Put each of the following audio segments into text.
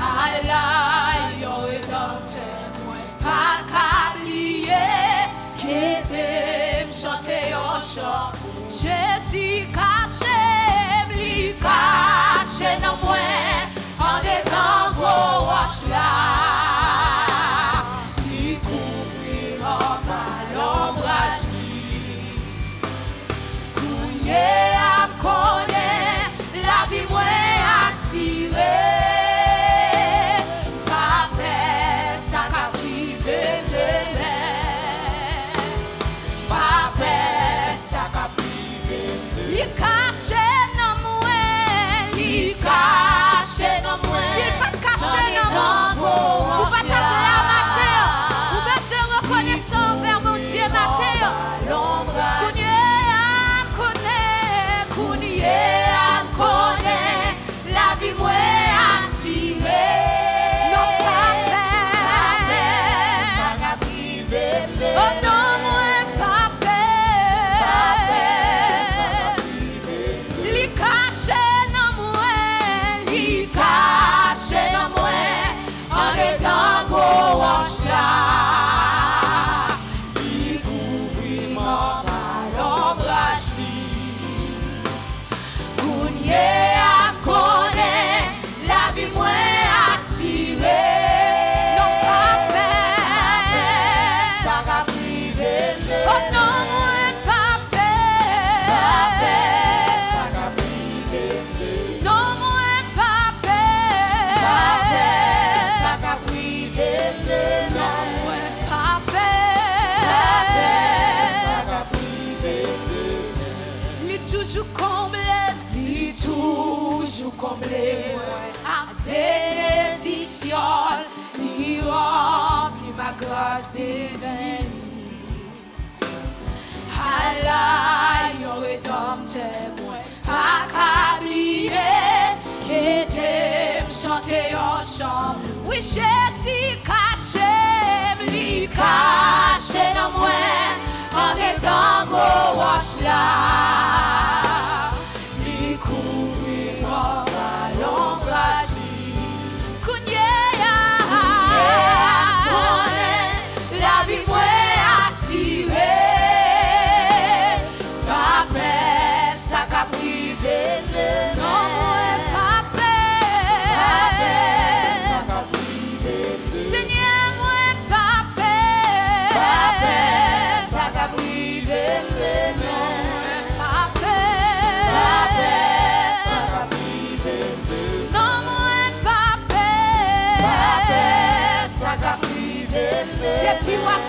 I love. Rempli ma grâce deveni Allah, yo rédempteur mwen pa kabliye Ke te m chante yo chan oui Jésus caché, Li kache nan mwen. An etan go wash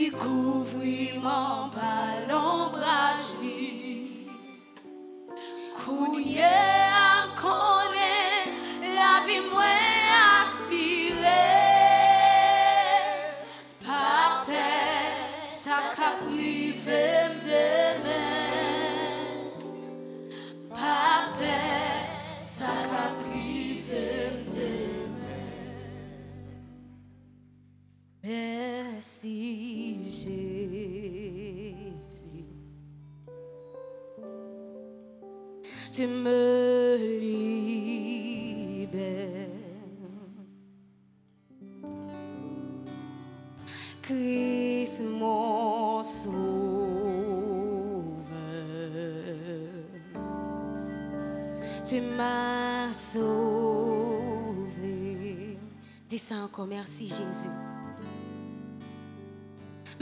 Li kouvri man pa l'ombraj li la vi mwen asire Pape sa ka prive m demen Pape sa ka prive m demen Merci Jésus. Tu me libères. Christ mon sauveur. Tu m'as sauvé. Dis ça encore, merci Jésus.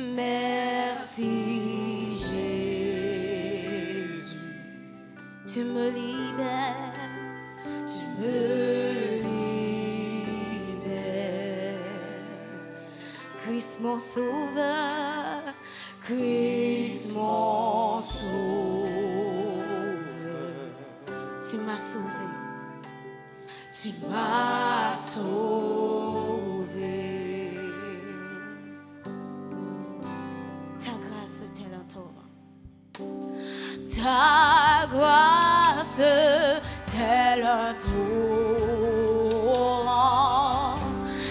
Merci Jésus. Tu me libères. Tu me libères. Christ mon sauveur. Christ mon sauveur. Tu m'as sauvé. Tu m'as sauvé. grace t'élentoure. Ta grâce t'élentoure.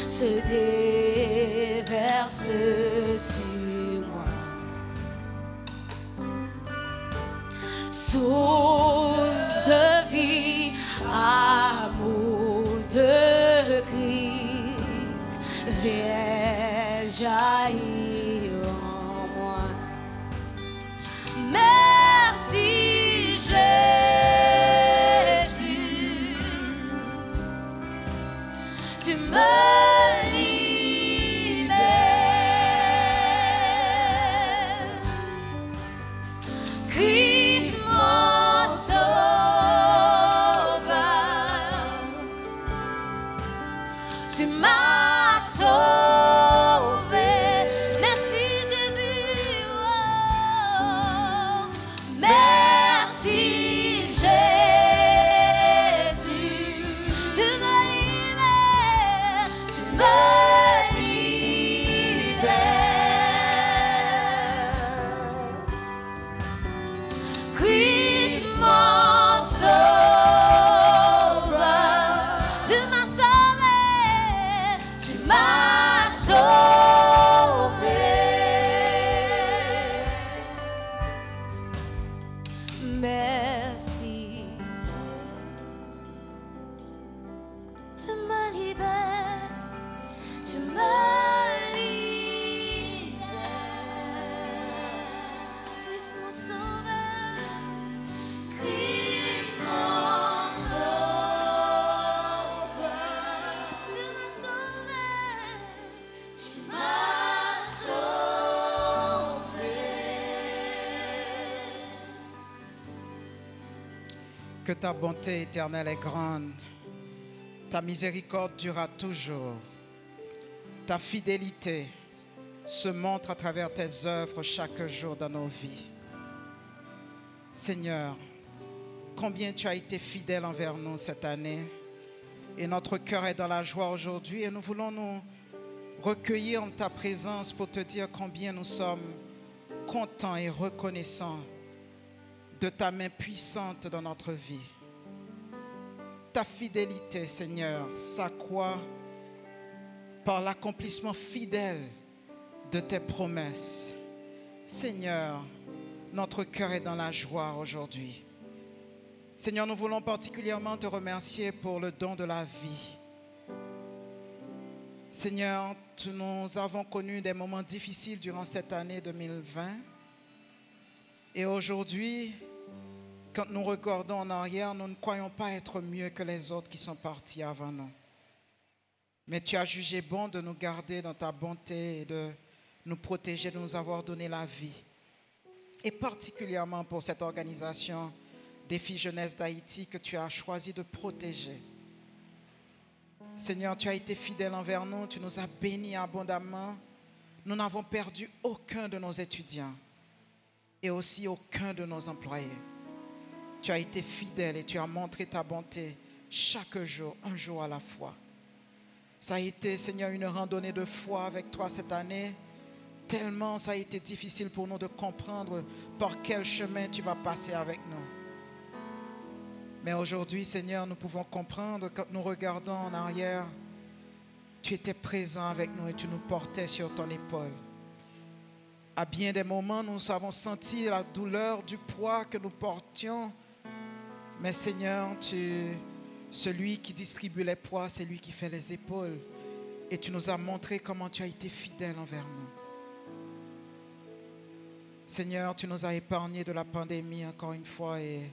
Se déverse sur moi. Source de vie, amour de Christ, viens jaillir. Bonté éternelle est grande. Ta miséricorde durera toujours. Ta fidélité se montre à travers tes œuvres chaque jour dans nos vies. Seigneur, combien tu as été fidèle envers nous cette année. Et notre cœur est dans la joie aujourd'hui et nous voulons nous recueillir en ta présence pour te dire combien nous sommes contents et reconnaissants de ta main puissante dans notre vie. Ta fidélité, Seigneur, s'accroît par l'accomplissement fidèle de tes promesses. Seigneur, notre cœur est dans la joie aujourd'hui. Seigneur, nous voulons particulièrement te remercier pour le don de la vie. Seigneur, nous avons connu des moments difficiles durant cette année 2020. Et aujourd'hui, quand nous regardons en arrière, nous ne croyons pas être mieux que les autres qui sont partis avant nous. Mais tu as jugé bon de nous garder dans ta bonté et de nous protéger, de nous avoir donné la vie. Et particulièrement pour cette organisation filles jeunesse d'Haïti que tu as choisi de protéger. Seigneur, tu as été fidèle envers nous, tu nous as bénis abondamment. Nous n'avons perdu aucun de nos étudiants et aussi aucun de nos employés. Tu as été fidèle et tu as montré ta bonté chaque jour, un jour à la fois. Ça a été, Seigneur, une randonnée de foi avec toi cette année. Tellement ça a été difficile pour nous de comprendre par quel chemin tu vas passer avec nous. Mais aujourd'hui, Seigneur, nous pouvons comprendre quand nous regardons en arrière, tu étais présent avec nous et tu nous portais sur ton épaule. À bien des moments, nous avons senti la douleur du poids que nous portions. Mais Seigneur, tu, celui qui distribue les poids, c'est lui qui fait les épaules. Et tu nous as montré comment tu as été fidèle envers nous. Seigneur, tu nous as épargnés de la pandémie encore une fois et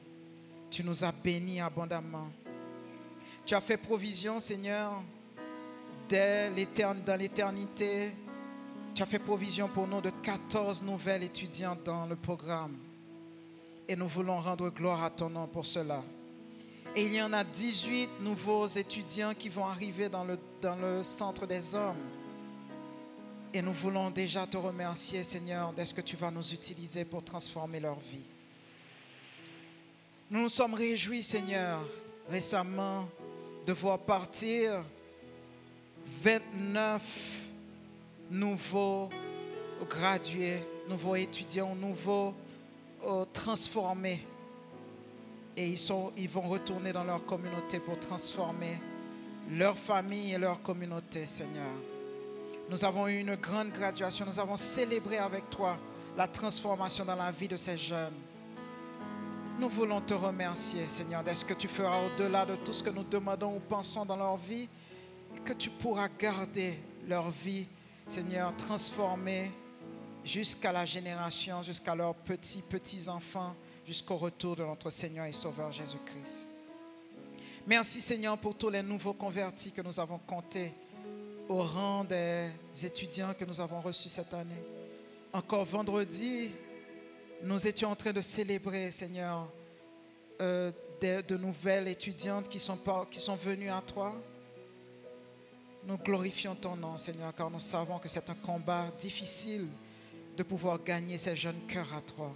tu nous as bénis abondamment. Tu as fait provision, Seigneur, dès dans l'éternité. Tu as fait provision pour nous de 14 nouvelles étudiantes dans le programme. Et nous voulons rendre gloire à ton nom pour cela. Et il y en a 18 nouveaux étudiants qui vont arriver dans le, dans le centre des hommes. Et nous voulons déjà te remercier, Seigneur, de ce que tu vas nous utiliser pour transformer leur vie. Nous nous sommes réjouis, Seigneur, récemment de voir partir 29 nouveaux gradués, nouveaux étudiants, nouveaux transformés. Et ils, sont, ils vont retourner dans leur communauté pour transformer leur famille et leur communauté, Seigneur. Nous avons eu une grande graduation. Nous avons célébré avec toi la transformation dans la vie de ces jeunes. Nous voulons te remercier, Seigneur, d'est-ce que tu feras au-delà de tout ce que nous demandons ou pensons dans leur vie, et que tu pourras garder leur vie, Seigneur, transformée jusqu'à la génération, jusqu'à leurs petits, petits-enfants, jusqu'au retour de notre Seigneur et Sauveur Jésus-Christ. Merci Seigneur pour tous les nouveaux convertis que nous avons comptés au rang des étudiants que nous avons reçus cette année. Encore vendredi, nous étions en train de célébrer, Seigneur, euh, de, nouvelles étudiantes qui sont, qui sont venues à toi. Nous glorifions ton nom, Seigneur, car nous savons que c'est un combat difficile de pouvoir gagner ces jeunes cœurs à toi.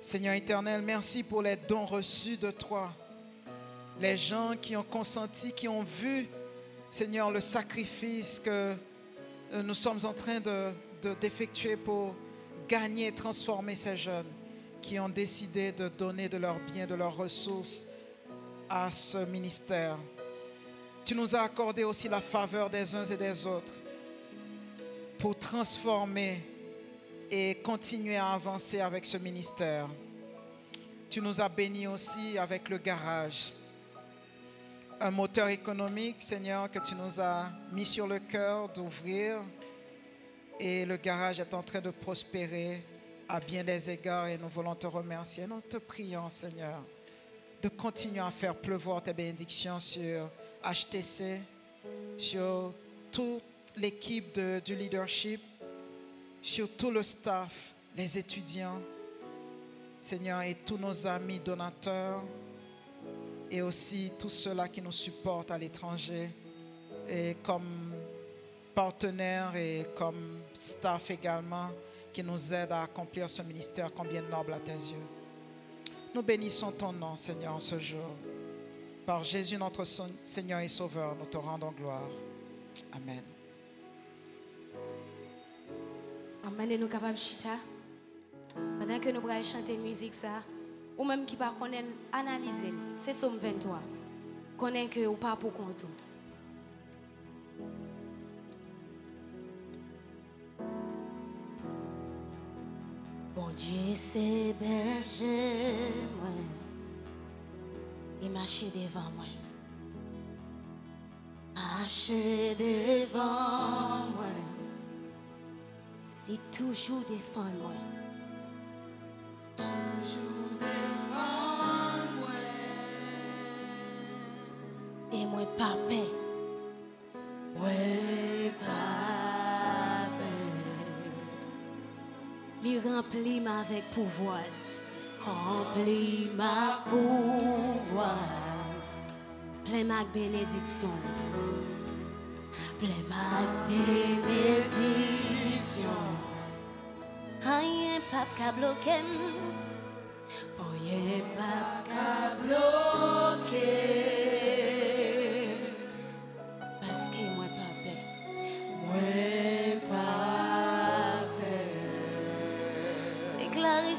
Seigneur éternel, merci pour les dons reçus de toi. Les gens qui ont consenti, qui ont vu, Seigneur, le sacrifice que euh, nous sommes en train de- de- d'effectuer pour gagner et transformer ces jeunes qui ont décidé de donner de leurs biens, de leurs ressources à ce ministère. Tu nous as accordé aussi la faveur des uns et des autres pour transformer et continuer à avancer avec ce ministère. Tu nous as bénis aussi avec le garage. Un moteur économique, Seigneur, que tu nous as mis sur le cœur d'ouvrir. Et le garage est en train de prospérer à bien des égards et nous voulons te remercier. Nous te prions, Seigneur, de continuer à faire pleuvoir tes bénédictions sur HTC, sur toute l'équipe du leadership, sur tout le staff, les étudiants, Seigneur, et tous nos amis donateurs, et aussi tous ceux-là qui nous supportent à l'étranger, et comme partenaires et comme staff également, qui nous aident à accomplir ce ministère combien noble à tes yeux. Nous bénissons ton nom, Seigneur, en ce jour. Par Jésus, notre Seigneur et Sauveur, nous te rendons gloire. Amen. Amen, et nous capables chita. Pendant que nous allons chanter musique ça, ou même qui pas connaît analyser, c'est Somme 23. Connaît que ou pas pour compte. Bon Dieu, c'est berger, moi. Il marche devant moi. Marche devant moi. Il toujours défend moi. Toujours défend moi. Et moi pas paix. Ouais, pas paix. Il remplit ma avec pouvoir. Remplit ma pouvoir. Plein ma bénédiction. Plein ma bénédiction. Rien pas qu'à bloquer. Rien pas qu'à bloquer. Parce que moi pas paix. Moi paix. Déclarer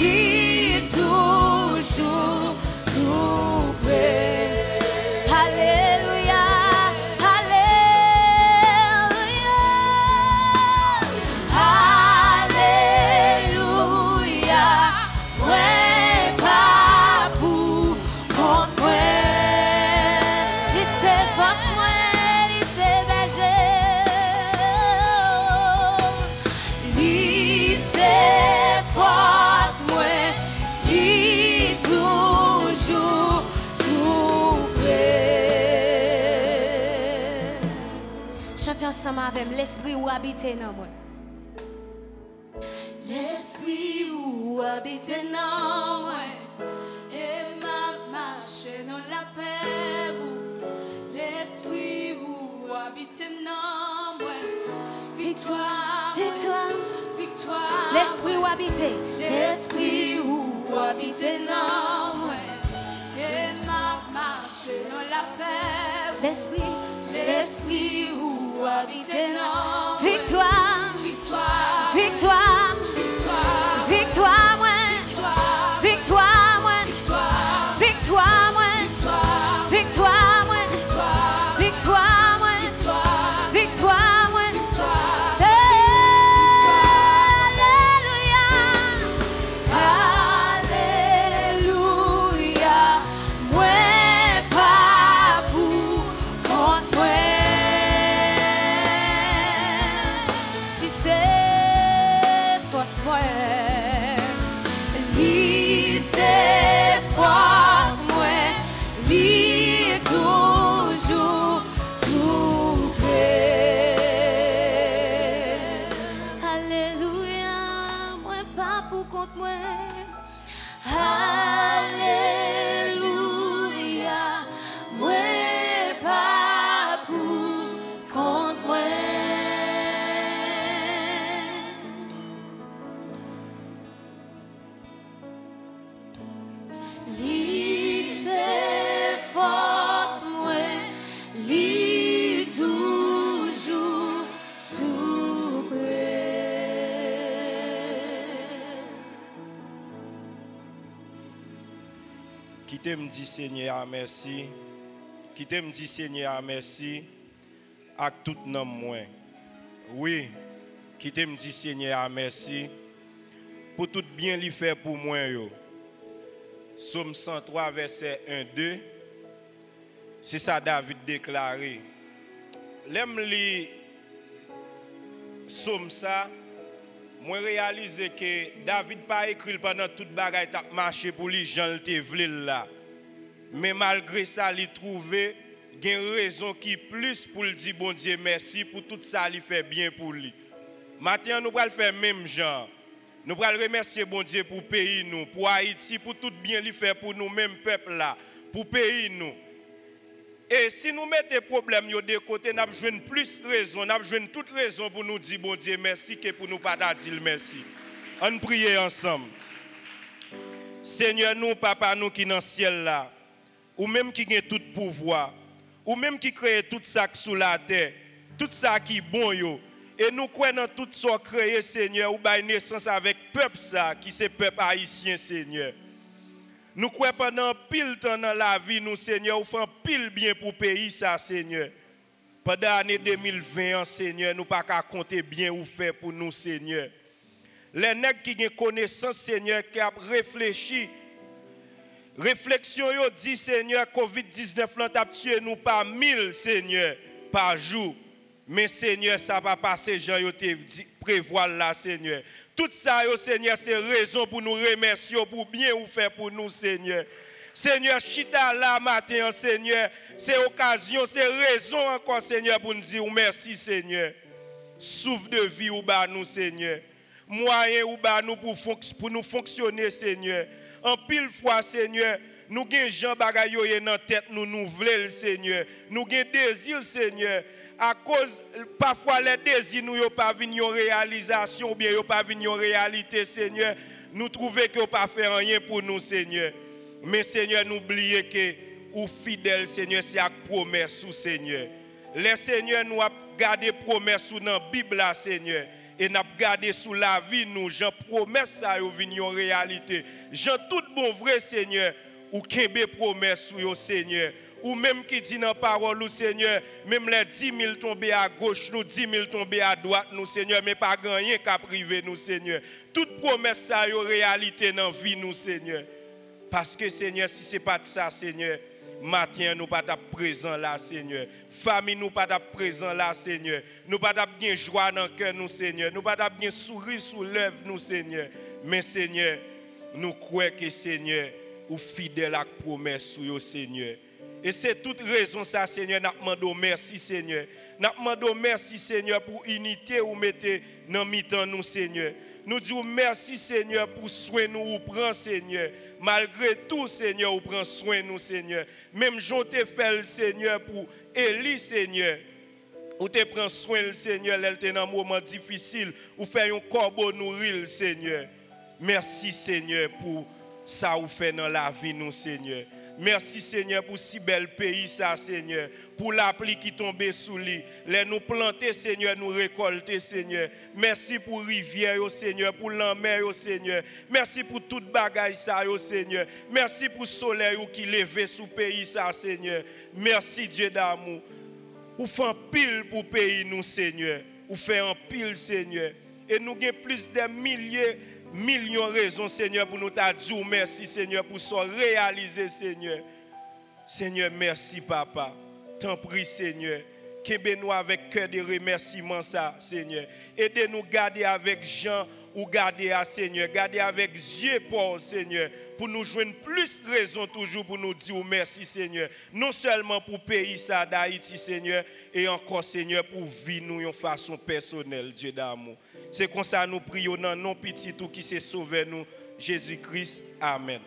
lui l'esprit où habiter dans moi. L'esprit où habiter dans moi. Et m'a marché dans la paix l'esprit où habite en moi. Victoire, victoire, victoire. L'esprit où habite, l'esprit où habite en moi. Et m'a marché dans la paix. Victoire, victoire, victoire, victoire, Qui t'aime dit Seigneur merci. Qui t'aime dit Seigneur merci. À tout nom moins. Oui. Qui t'aime dit Seigneur merci. Pour tout bien lui fait pour moi yo. Somme 103 verset 1 2. C'est ça David déclaré. L'aime li somme ça. Moi réalise que David pas écrit pendant toute bagaille t'a marché pour lui Jean vle là. Mais malgré ça, il trouvé une raison qui plus pour le dire bon Dieu merci pour tout ça il fait bien pour lui. Maintenant nous allons faire même genre. Nous allons remercier bon Dieu pour pays nous, pour Haïti, pour tout bien lui fait pour nous même peuple là, pour pays nous. Et si nous mettons problème yo de côté, nous avons plus raison, nous avons toute raison pour nous dire bon Dieu merci que pour nous pas dire merci. On prie ensemble. Seigneur, nous, papa, nous qui dans le ciel là, ou même qui a tout pouvoir, ou même qui crée tout ça qui sous la terre, tout ça qui est bon. Et nous croyons tout ça créé, Seigneur, ou bail naissance avec peuple ça, qui c'est peuple haïtien, Seigneur. Nous croyons pendant pile temps dans la vie, nous, Seigneur, ou fait pile bien pour pays, ça, Seigneur. Pendant l'année 2020, Seigneur, nous pas qu'à compter bien ou fait pour nous, Seigneur. Les nègres qui ont connaissance, Seigneur, qui ont réfléchi, réflexion, yo dit, Seigneur, Covid-19 l'a tué nous par mille, Seigneur, par jour. Mais Seigneur, ça va passer, Jean, yo te prévoir là, Seigneur. Tout ça, yo, Seigneur, c'est raison pour nous remercier, pour bien vous faire pour nous, Seigneur. Seigneur, chita là matin, Seigneur, c'est occasion, c'est raison encore, Seigneur, pour nous dire merci, Seigneur. souffle de vie ou bas nous, Seigneur. Moyen ou bas nous pour, pour nous fonctionner, Seigneur. En pile fois, Seigneur, nous avons Jean Bagayoye dans la tête, nous nous voulons, Seigneur. Nous avons désir, Seigneur. À cause, parfois, les désirs nous n'ont pas en réalisation, ou bien n'ont pas réalité, Seigneur. Nous trouvons que pas fait rien pour nous, Seigneur. Mais, Seigneur, n'oubliez que, ou fidèle, Seigneur, c'est à promesse, Seigneur. Les Seigneur nous a gardé promesse dans la Bible, Seigneur. Et avons gardé sous la vie, nous, j'en promesse ça, venir en réalité. J'en tout bon vrai, Seigneur ou kembe promesse sur Seigneur. Ou même qui dit dans la parole, Seigneur, même les 10 000 tombés à gauche, nous 10 000 tombés à droite, nous, Seigneur, mais pas rien qu'à priver, nous, Seigneur. Toute promesse, ça est réalité dans la vie, nous, Seigneur. Parce que, Seigneur, si ce n'est pas ça, Seigneur, matin, nous pas présent là, Seigneur. Famille, nous pas présent là, Seigneur. Nous pas bien joie dans cœur, nous, Seigneur. Nous pas bien sourire sous l'œuvre, nous, Seigneur. Mais, Seigneur, nous croyons que, Seigneur, ou fidèle à la promesse sur Seigneur. Et c'est toute raison ça, Seigneur, nous demandons merci, Seigneur. Nous demandons merci, Seigneur, pour unité ou mettez dans mi-temps nous, Seigneur. Nous disons merci, Seigneur, pour soin nous ou prend, Seigneur. Malgré tout, Seigneur, ou prend soin nous, Seigneur. Même te fait, Seigneur, pour Élie, Seigneur. Ou te prend soin, le Seigneur, elle était dans un moment difficile. Ou fait un corbeau nourrir, Seigneur. Merci, Seigneur, pour ça vous fait dans la vie, nous, Seigneur. Merci, Seigneur, pour si bel pays, ça, Seigneur. Pour la pluie qui tombe sous lui. Les nous planter, Seigneur, nous récolter, Seigneur. Merci pour rivière, Seigneur, pour la mer, Seigneur. Merci pour toute bagaille, ça, Seigneur. Merci pour le soleil qui lève sous pays, ça, Seigneur. Merci, Dieu d'amour. Ou fait pile pour pays, nous, Seigneur. Ou fait un pile, Seigneur. Et nous avons plus de milliers millions de raisons, Seigneur, pour nous dire merci, Seigneur, pour ce réaliser, Seigneur. Seigneur, merci, Papa. T'en prie, Seigneur. Qu'aimez-nous avec cœur de remerciement, ça, Seigneur. Aidez-nous garder avec Jean ou garder à Seigneur. Garder avec Dieu pour Seigneur. Pour nous joindre plus raison toujours pour nous dire merci, Seigneur. Non seulement pour pays d'Haïti, Seigneur, et encore, Seigneur, pour vivre nous de façon personnelle, Dieu d'amour. C'est comme ça nous prions dans non petit tout qui s'est sauvé nous, Jésus-Christ. Amen.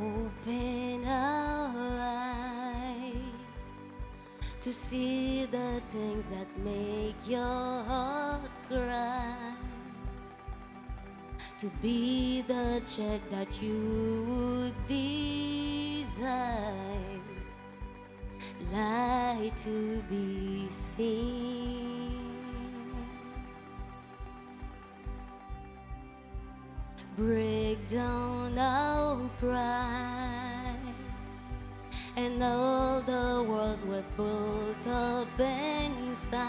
Open our eyes to see the things that make your heart cry. To be the check that you would desire, light to be seen. Break down our pride. And all the walls were built up inside.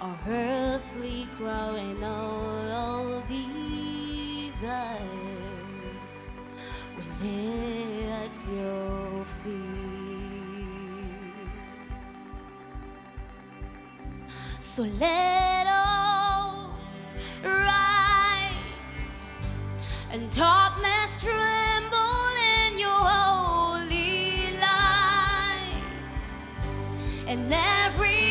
Our earthly crown and all our desires we lay at your feet. So let and darkness tremble in your holy light. And every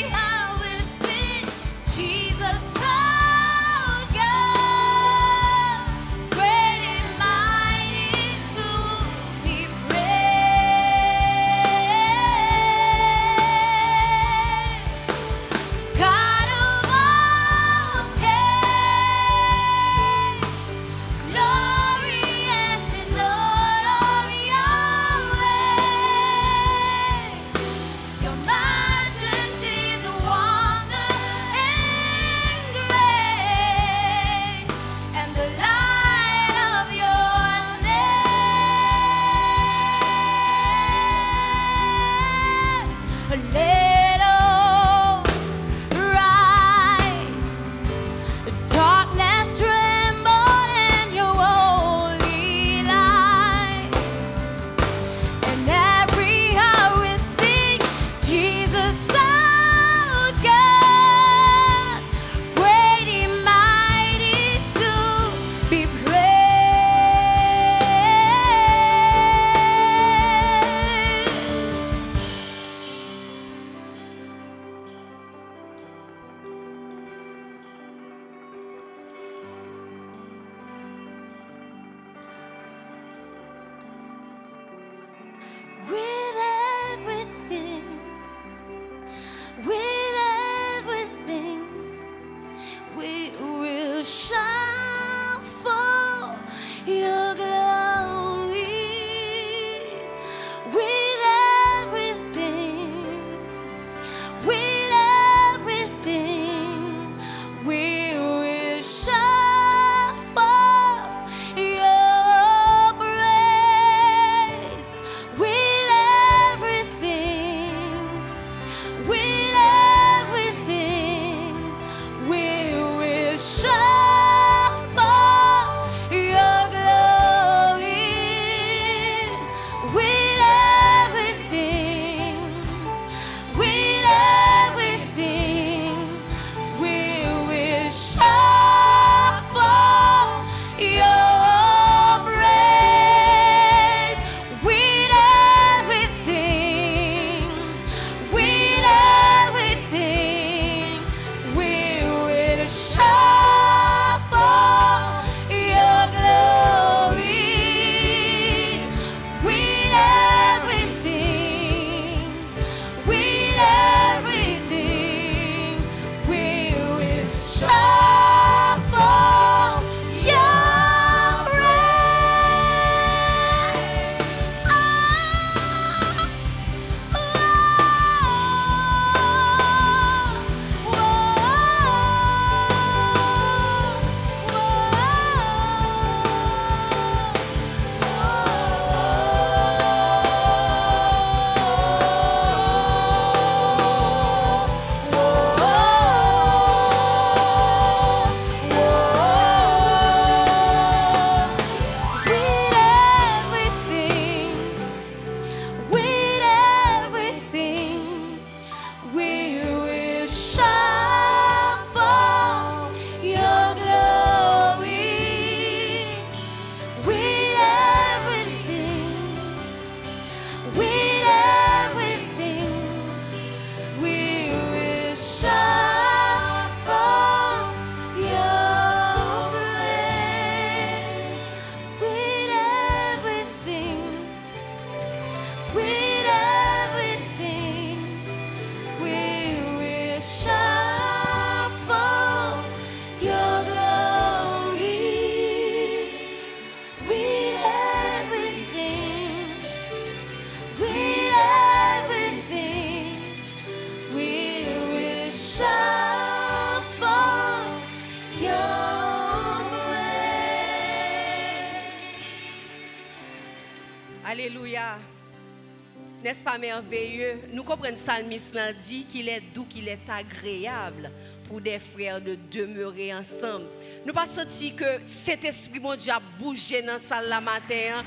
merveilleux? Nous comprenons psalmiste là dit qu'il est doux, qu'il est agréable pour des frères de demeurer ensemble. Nous pas senti que cet esprit, mon Dieu, a bougé dans la salle la matin. hein.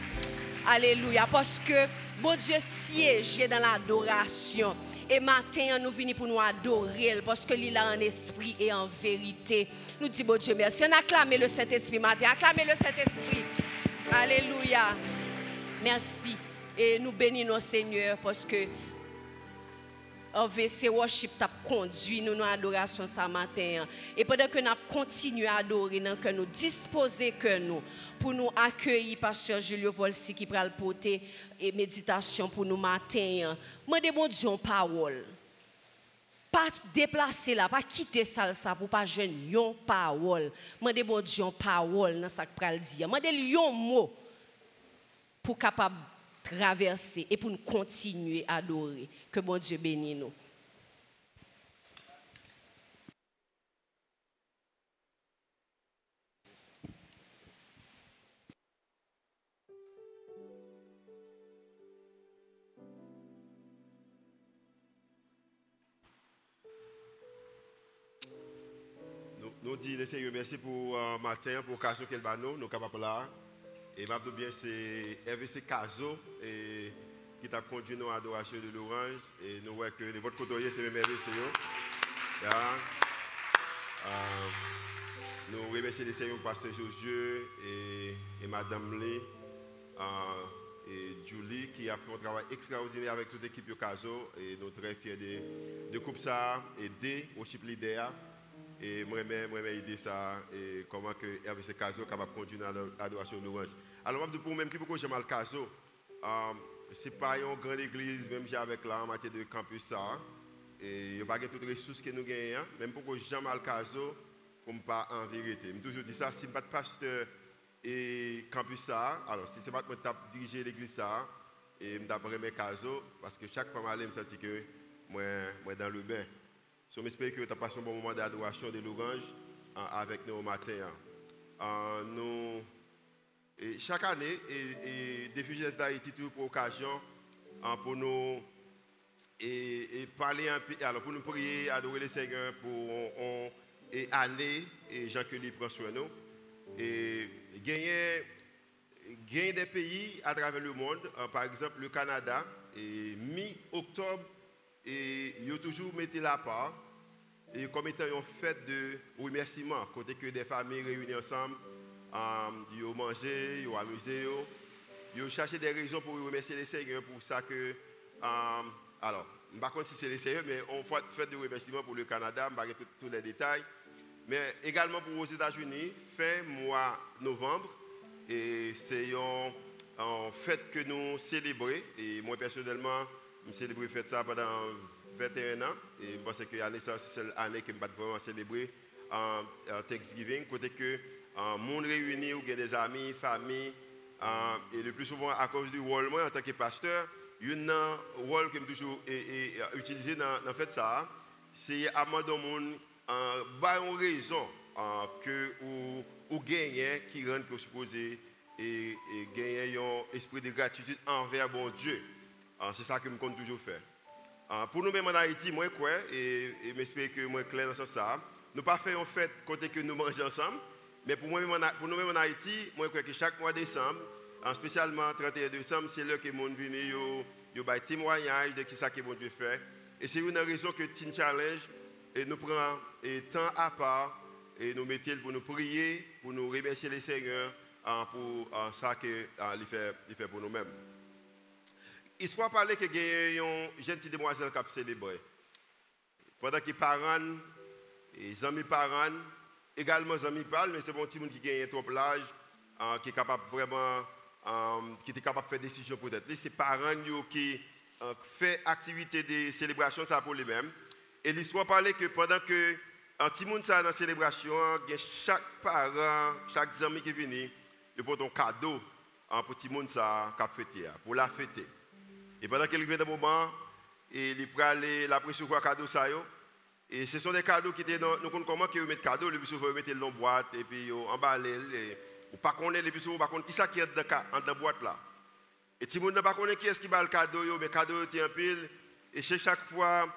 Alléluia. Parce que, mon Dieu, siège dans l'adoration. Et matin, nous venons pour nous adorer parce que a en esprit et en vérité. Nous disons, bon Dieu, merci. On acclame le Saint-Esprit matin. Acclamez le Saint-Esprit. Alléluia. Merci. Et nous bénissons Seigneur parce que AVC Worship t'a conduit nous dans l'adoration ce matin. Et pendant que nous continuons à adorer, nous que nous disposer que nous pour nous accueillir Pasteur Julio Volsi qui prend le porter et méditation pour nous matin. Moi mon Dieu en parole. Pas déplacer là, pas quitter ça ça pour pas jeune yon parole. Moi mon Dieu en parole dans ça que pral dire. Moi yon mot pour capable traverser et pour nous continuer à adorer. Que bon Dieu bénisse nous. Nous, disons merci pour euh, matin, pour l'occasion qu'elle va nous, nous capables là. Et maintenant bien c'est RVC Caso qui t'a conduit nous à l'adoration de l'orange. Et nous voyons que votre côté, c'est même RVC. Yeah. Euh, nous remercions le Seigneur Pasteur Josué et, et Madame Lee euh, et Julie qui a fait un travail extraordinaire avec toute l'équipe de Caso. Et nous sommes très fiers de, de coupe ça et aider au chip leader. Et moi-même, moi-même, idée ça, et comment que RVC Caso est capable de continuer à l'adoration de l'orange. Alors, pour même qui beaucoup j'aime le Caso, euh, ce n'est pas une grande église, même j'ai avec là en matière de campus ça. Et il n'y a pas toutes les ressources que nous gagnons, même pour j'aime le Caso, comme pas en vérité. Je toujours dit ça, si je pas de pasteur et campus ça, alors si c'est pas moi diriger l'église ça, et je vais mes Caso, parce que chaque fois que je me sens que moi, moi dans le bain. So, j'espère que tu as passé un bon moment d'adoration de l'orange euh, avec nous au matin. hein. Euh, nous, chaque année, et, et d'Haïti toujours pour occasion euh, pour nous et, parler alors pour nous prier, adorer le Seigneur pour on, et année et Jean lui prend soin nous. Et gagner, gagner des pays à travers le monde, euh, par exemple le Canada, et mi-octobre, et ils ont toujours mis la part, et comme étant une fête de remerciement, côté que des familles réunies ensemble, euh, ils ont mangé, ils ont amusé, ils ont- cherché des raisons pour remercier les Seigneurs pour ça que, euh, alors, je ne sais pas si c'est les Seigneurs, mais on fait fête de remerciement pour le Canada, je ne pas tous les détails, mais également pour aux États-Unis, fin mois novembre, et c'est une fête que nous célébrons, et moi personnellement, je célèbre fête ça pendant 21 ans, et je pense que l'année c'est l'année que je vais vraiment célébrer Thanksgiving, côté que en monde réuni, ou des amis, famille, et le plus souvent à cause du rôle, moi en tant que pasteur, il y a un rôle que je toujours utilisé dans, dans fait ça, c'est à moi dans monde une raison que ou, ou qui rend que supposé et, et gagner un esprit de gratitude envers bon Dieu. Euh, c'est ça que je compte toujours faire. Euh, pour nous-mêmes en Haïti, moi, quoi, et, j'espère que moi, clair dans ce sens, nous pas fait en fête côté que nous mangeons ensemble, mais pour, nous-mêmes en Haïti, moi, crois que chaque mois de décembre, en spécialement 31 décembre, c'est là que venu, yo, yo bail témoignage de ça que bon Dieu fait. Et c'est une raison que Teen Challenge et nous prend et temps à part et nous mettons pour nous prier, pour nous remercier les Seigneurs hein, pour ça qu'il fait, il fait pour nous-mêmes. Histoire parler que y a une demoiselle qui a célébré. Pendant que les parents, les amis parents, également les amis parlent, mais c'est bon petit monde qui gagne trop l'âge, hein, qui est capable vraiment euh, qui était capable de faire des décisions peut-être. C'est parents qui euh, fait activité de célébration ça pour les-mêmes. Et l'histoire parlait que pendant que un petit monde dans la célébration, chaque parent, chaque ami qui vient, il porte un cadeau un petit monde ça fêter pour la fêter. Et pendant qu'il vient dans moment, il la pression quoi cadeau ça Et ce sont des cadeaux qui étaient dans nous comment qu'ils mettent cadeau, le plus souvent mettre dans boîte et puis emballer ou pas connaître le plus souvent pas connaître qui ça qui est dans la boîte là. Et si vous ne pas connaître qui est-ce qui le cadeau, mais le cadeau est en pile. Et chaque fois,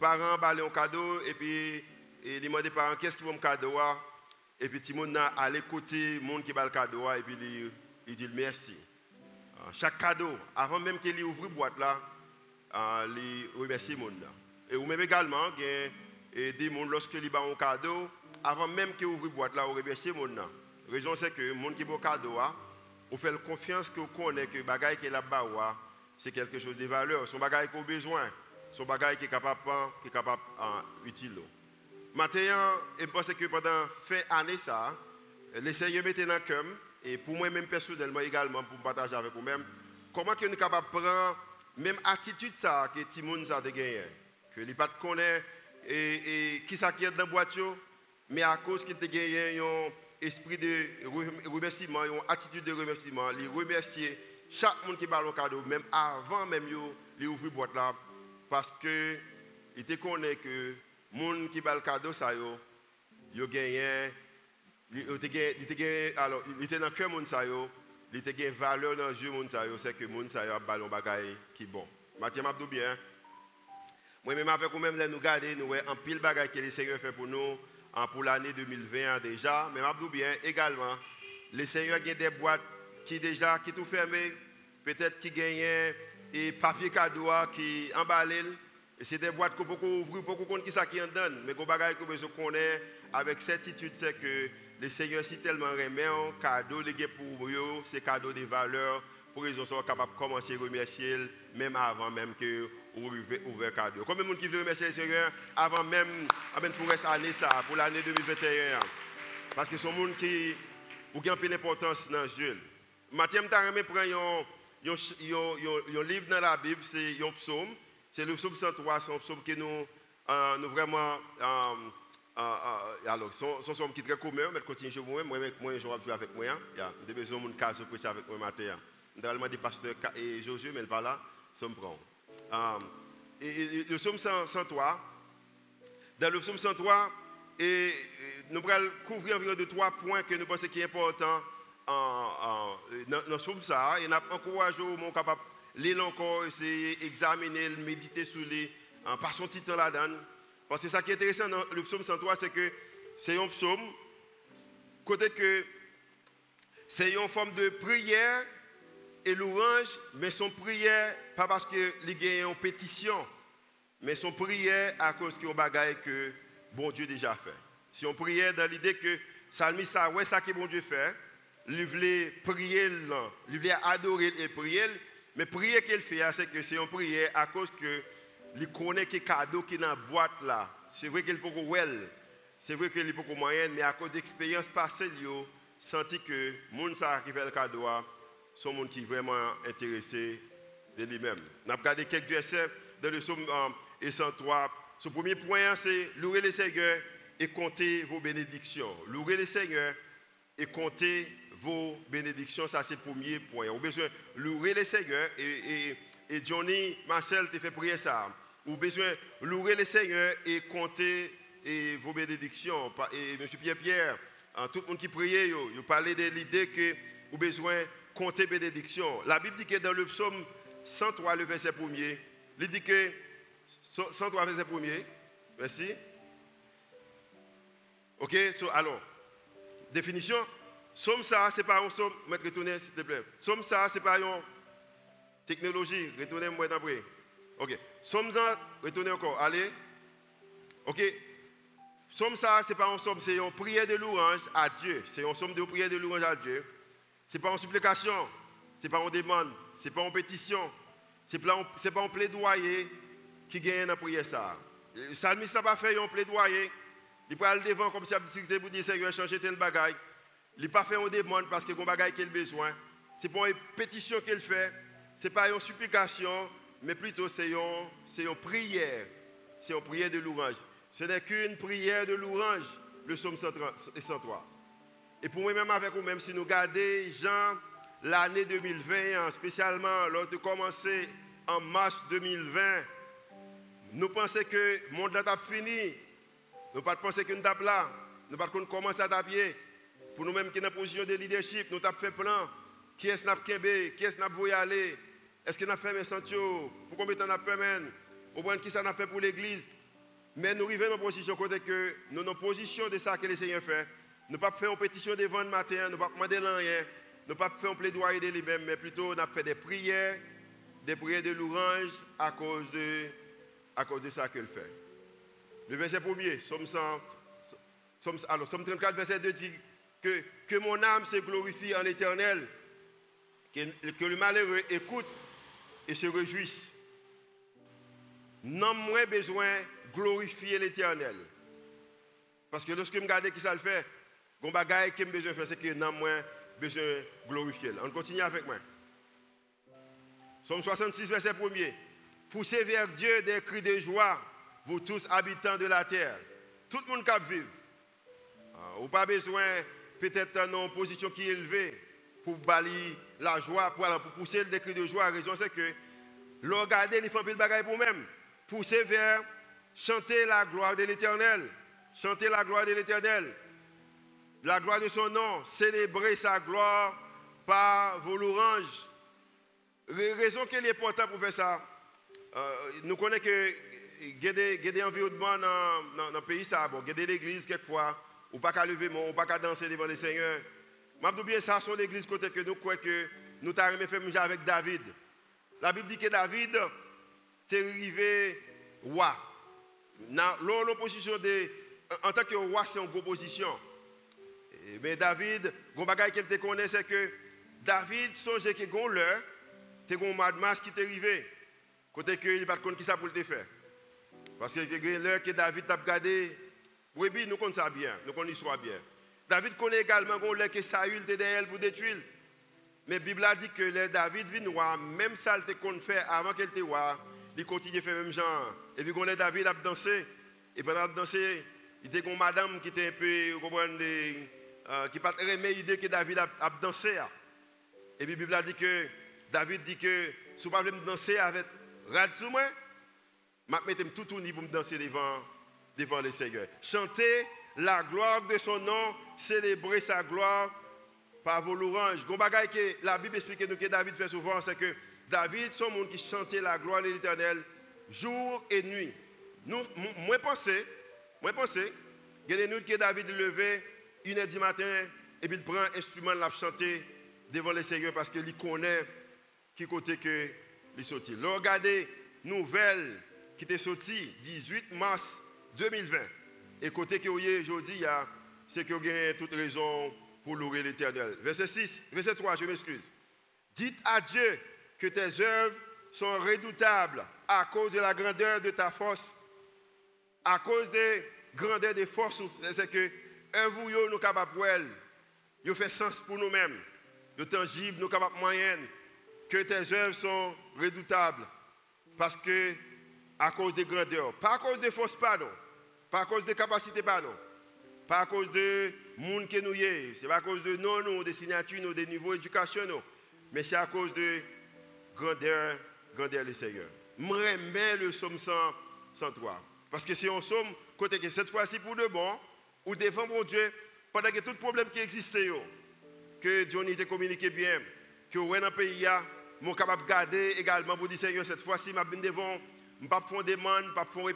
parents balent un cadeau, et puis ils demandent aux parents qu'est-ce qui vont me cadeau. Et puis tout le monde a le monde qui bat le cadeau, et puis il dit merci. Chaque cadeau, avant même qu'il ouvre la boîte là, ah, il remercie le monde. Et ou même également, il y a des gens lorsque bat un cadeau, avant même qu'il ouvre la boîte là, il remercie le monde. La raison c'est que le monde qui bat un cadeau, on fait confiance que connaissez que le bagage qui est là-bas, c'est quelque chose de valeur. Son bagage qu'on a besoin, son bagage qui est capable, qui est capable utile. Maintenant, je pense que pendant fin année, ça, les Seigneur mettait dans le cœur, et pour moi-même personnellement également, pour partager avec vous-même, comment que nous sommes capables de prendre même attitude ça que Timoun a gagné? Que les pas connaît et, et qui est dans la boîte, mais à cause qu'il a gagné esprit de remerciement, une attitude de remerciement, les remercier chaque monde qui parle au cadeau, même avant même de ouvrir boîte là, parce que il te connaît que les gens qui parle cadeau ça yo, yo gagné, il était alors il était dans le cœur monde ça il était valeur dans le jeu monde ça c'est que monde ça a ballon bagaille qui bon. Mathieu m'a bien. Moi même avec vous même nous garder nous en pile bagaille que le Seigneur fait pour nous pour l'année 2020 déjà, mais je bien également, les seigneurs ont des boîtes qui déjà qui tout fermées, peut-être qui gagnent et papier cadeau qui emballé. C'est des boîtes qu'on peut ouvrir, qu'on qui ça qui en donne, mais qu'on bagaille que besoin connaît avec certitude, c'est que les seigneurs si tellement remet un cadeau pour eux, c'est cadeau de valeur pour qu'ils soient capables de commencer à remercier même avant même que ouvert cadeau. Combien de monde qui veut remercier le Seigneur avant même pour cette année ça, pour l'année 2021 Parce que ce sont monde qui ont une peu d'importance dans le jeu. Mathieu m'a remis prendre un livre dans la Bible, c'est un psaume. C'est le psaume 103, c'est un psaume que nous, euh, vraiment. Euh, alors, c'est un psaume qui est très commun, mais continue chez moi, moi, moi, je vais avec moi. Y a besoin de mon cas avec moi matin. Normalement, des pasteurs et Josué, mais pas là, ça prend. Et, le psaume 103, dans le psaume 103, et, nous allons couvrir environ de trois points que nous pensons qui sont importants dans, le psaume ça. Et nous encourageons mon capable lire encore, essayer d'examiner, méditer sur les, par son titre là-dedans. Parce que ce qui est intéressant dans le psaume 103, c'est que c'est un psaume, côté que c'est une forme de prière et louange, mais son prière, pas parce qu'il y a une pétition, mais son prière à cause qu'il y a bagaille que bon Dieu déjà fait. Si on priait dans l'idée que Salmiste ça, ouais, ça que bon Dieu fait, il voulait prier, il voulait adorer et prier, mais prier qu'il fait, c'est que c'est une prière à cause que il connaît que cadeau qui est dans la boîte là. C'est vrai qu'il beaucoup well, c'est vrai qu'il beaucoup moyen, mais à cause d'expérience passée, il a senti que monde ça qui fait le cadeau sont gens qui sont vraiment intéressés de lui-même. Nous avons regardé quelques versets dans le psaume 103. Euh, Ce premier point, c'est louer le Seigneur et compter vos bénédictions. Louer le Seigneur et compter vos bénédictions, ça c'est le premier point. Vous avez besoin de louer le Seigneur et, Johnny Marcel te fait prier ça. Avez besoin louer le Seigneur et compter et vos bénédictions. Et M. Pierre-Pierre, hein, tout le monde qui priait, vous parlez de l'idée que vous besoin compter bénédiction. La Bible dit que dans le psaume 103, le verset 1er, il dit que 103, verset 1er, merci. Ok, alors, définition, somme ça, c'est pas un somme, mettre retourner s'il te plaît. Somme ça, c'est pas une technologie, retournez-moi d'après. Ok, somme ça, retournez encore, allez. Ok, somme ça, c'est pas un somme, c'est une prière de louange à Dieu. C'est une somme de prière de louange à Dieu. Ce n'est pas en supplication, ce n'est pas en demande, ce n'est pas en pétition, ce n'est pas, en plaidoyer qui gagne dans la prière. Ça. Le psalmiste n'a pas fait un plaidoyer. Il peut aller devant comme si il pour dire Seigneur, changer tel bagaille. Il n'a pas fait un demande parce qu'il y a un bagaille qu'il a besoin. c'est pas une pétition qu'elle fait, ce n'est pas une supplication, mais plutôt c'est une, prière. C'est une prière de louange. Ce n'est qu'une prière de louange, le psaume 103. Et pour moi-même, avec vous, même si nous regardons Jean, l'année 2020, spécialement lors de commencer en mars 2020, nous pensons que le monde a fini. Nous ne pas penser que nous sommes là. Nous ne pas commencer à taper. Pour nous-mêmes qui sommes en position de leadership, nous avons fait plan. Qui est-ce qui a Qui est-ce qui Est-ce qu'il a fait mes sentiers? Pour combien de temps nous fait Au point qui ça a fait pour l'église? Mais nous arrivons dans une position côté que nous sommes en position de ça que le Seigneur fait. Nous ne pas faire une pétition devant le matin, nous ne pas demander rien. Nous ne pas faire un plaidoyer de lui-même, mais plutôt nous fait des prières, des prières de louange à cause de, à cause de ça qu'il fait. Le verset premier, Somme, 100, alors, Somme 34, verset 2 dit que, que mon âme se glorifie en l'éternel que, le malheureux écoute et se réjouisse. Non moins besoin de glorifier l'éternel. Parce que lorsque je regarde qui ça le fait, le bagaille que j'ai besoin de faire, c'est que non moins besoin de glorifier. On continue avec moi. Somme 66, verset 1er. Poussez vers Dieu des cris de joie, vous tous habitants de la terre. Tout le monde qui vivre. Ou pas besoin peut-être une position qui est élevée pour balayer la joie, pour, pousser le cris de joie. La raison, c'est que le regarder, il faut un peu de bagaille pour même. Pousser vers chanter la gloire de l'éternel. Chanter la gloire de l'éternel. La gloire de son nom. Célébrer sa gloire par vos louanges. Raison qu'il est important pour faire ça. Euh, nous connaissons que il y a des environnements dans, le pays, il y a des églises quelquefois, ou pas qu'à lever, ou pas qu'à danser devant le Seigneur. Je bien ça, son église côté que nous croyons que nous avons fait avec David. La Bible dit que David est arrivé roi. L'opposition de, en tant que roi, c'est une proposition. Mais David, ce qu'il te connaît, c'est que David songeait que gon l'heure, c'est un madmas qui est arrivé. Côté que il pas de qui ça pour le faire. Parce que l'heure que David t'a regardé, oui, nous connaissons ça bien, nous connaissons l'histoire bien. David connaît également qu'on que Saül était derrière pour détruire. Mais la Bible a dit que les David roi, même ça il qu'on avant qu'il était roi, il continue à faire le même genre. Et puis qu'on est David a dansé. Et pendant de danser, il était une madame qui était un peu, vous comprenez, euh, qui n'a pas aimé l'idée que David a, a dansé. Et puis la Bible a dit que David dit que si vous ne danser avec rad sur moi, je vais mettre tout tourner pour me danser devant, devant le Seigneur. Chanter la gloire de son nom, célébrer sa gloire par vos louanges. la Bible explique que David fait souvent, c'est que David, son monde qui chantait la gloire de l'éternel jour et nuit. Nous, moi pensé, moi pensé, il que David levait une heure du matin et puis il prend un instrument la chanter devant le Seigneur parce qu'il connaît qui côté que il sorti. Regardez, nouvelle qui était sortie 18 mars 2020. Et côté que vous aujourd'hui, c'est que vous avez toute raison pour louer l'éternel. Verset 6, verset 3, je m'excuse. Dites à Dieu que tes œuvres sont redoutables à cause de la grandeur de ta force, à cause de la grandeur des forces. C'est que vous, nous sommes capables de fait sens pour nous-mêmes. De tangible, nous capables moyenne. Que tes œuvres sont redoutables. Parce que, à cause des grandeurs. Pas à cause des forces, pardon. Pas à cause de capacités, pas non. Pas à cause de monde que nous sommes. Ce n'est pas à cause de non, non, des signatures, des niveaux d'éducation, Mais c'est à cause de grandeur, grandeur du Seigneur. Je remets le psaume 103. Parce que c'est un psaume, côté que cette fois-ci pour de bon, ou devant mon Dieu, pendant que tout problème qui existait, que Dieu était communiqué bien, que vous dans le pays, suis capable de garder également pour dire Seigneur, cette fois-ci, je suis devant, ne pas faire demande, ne pas faire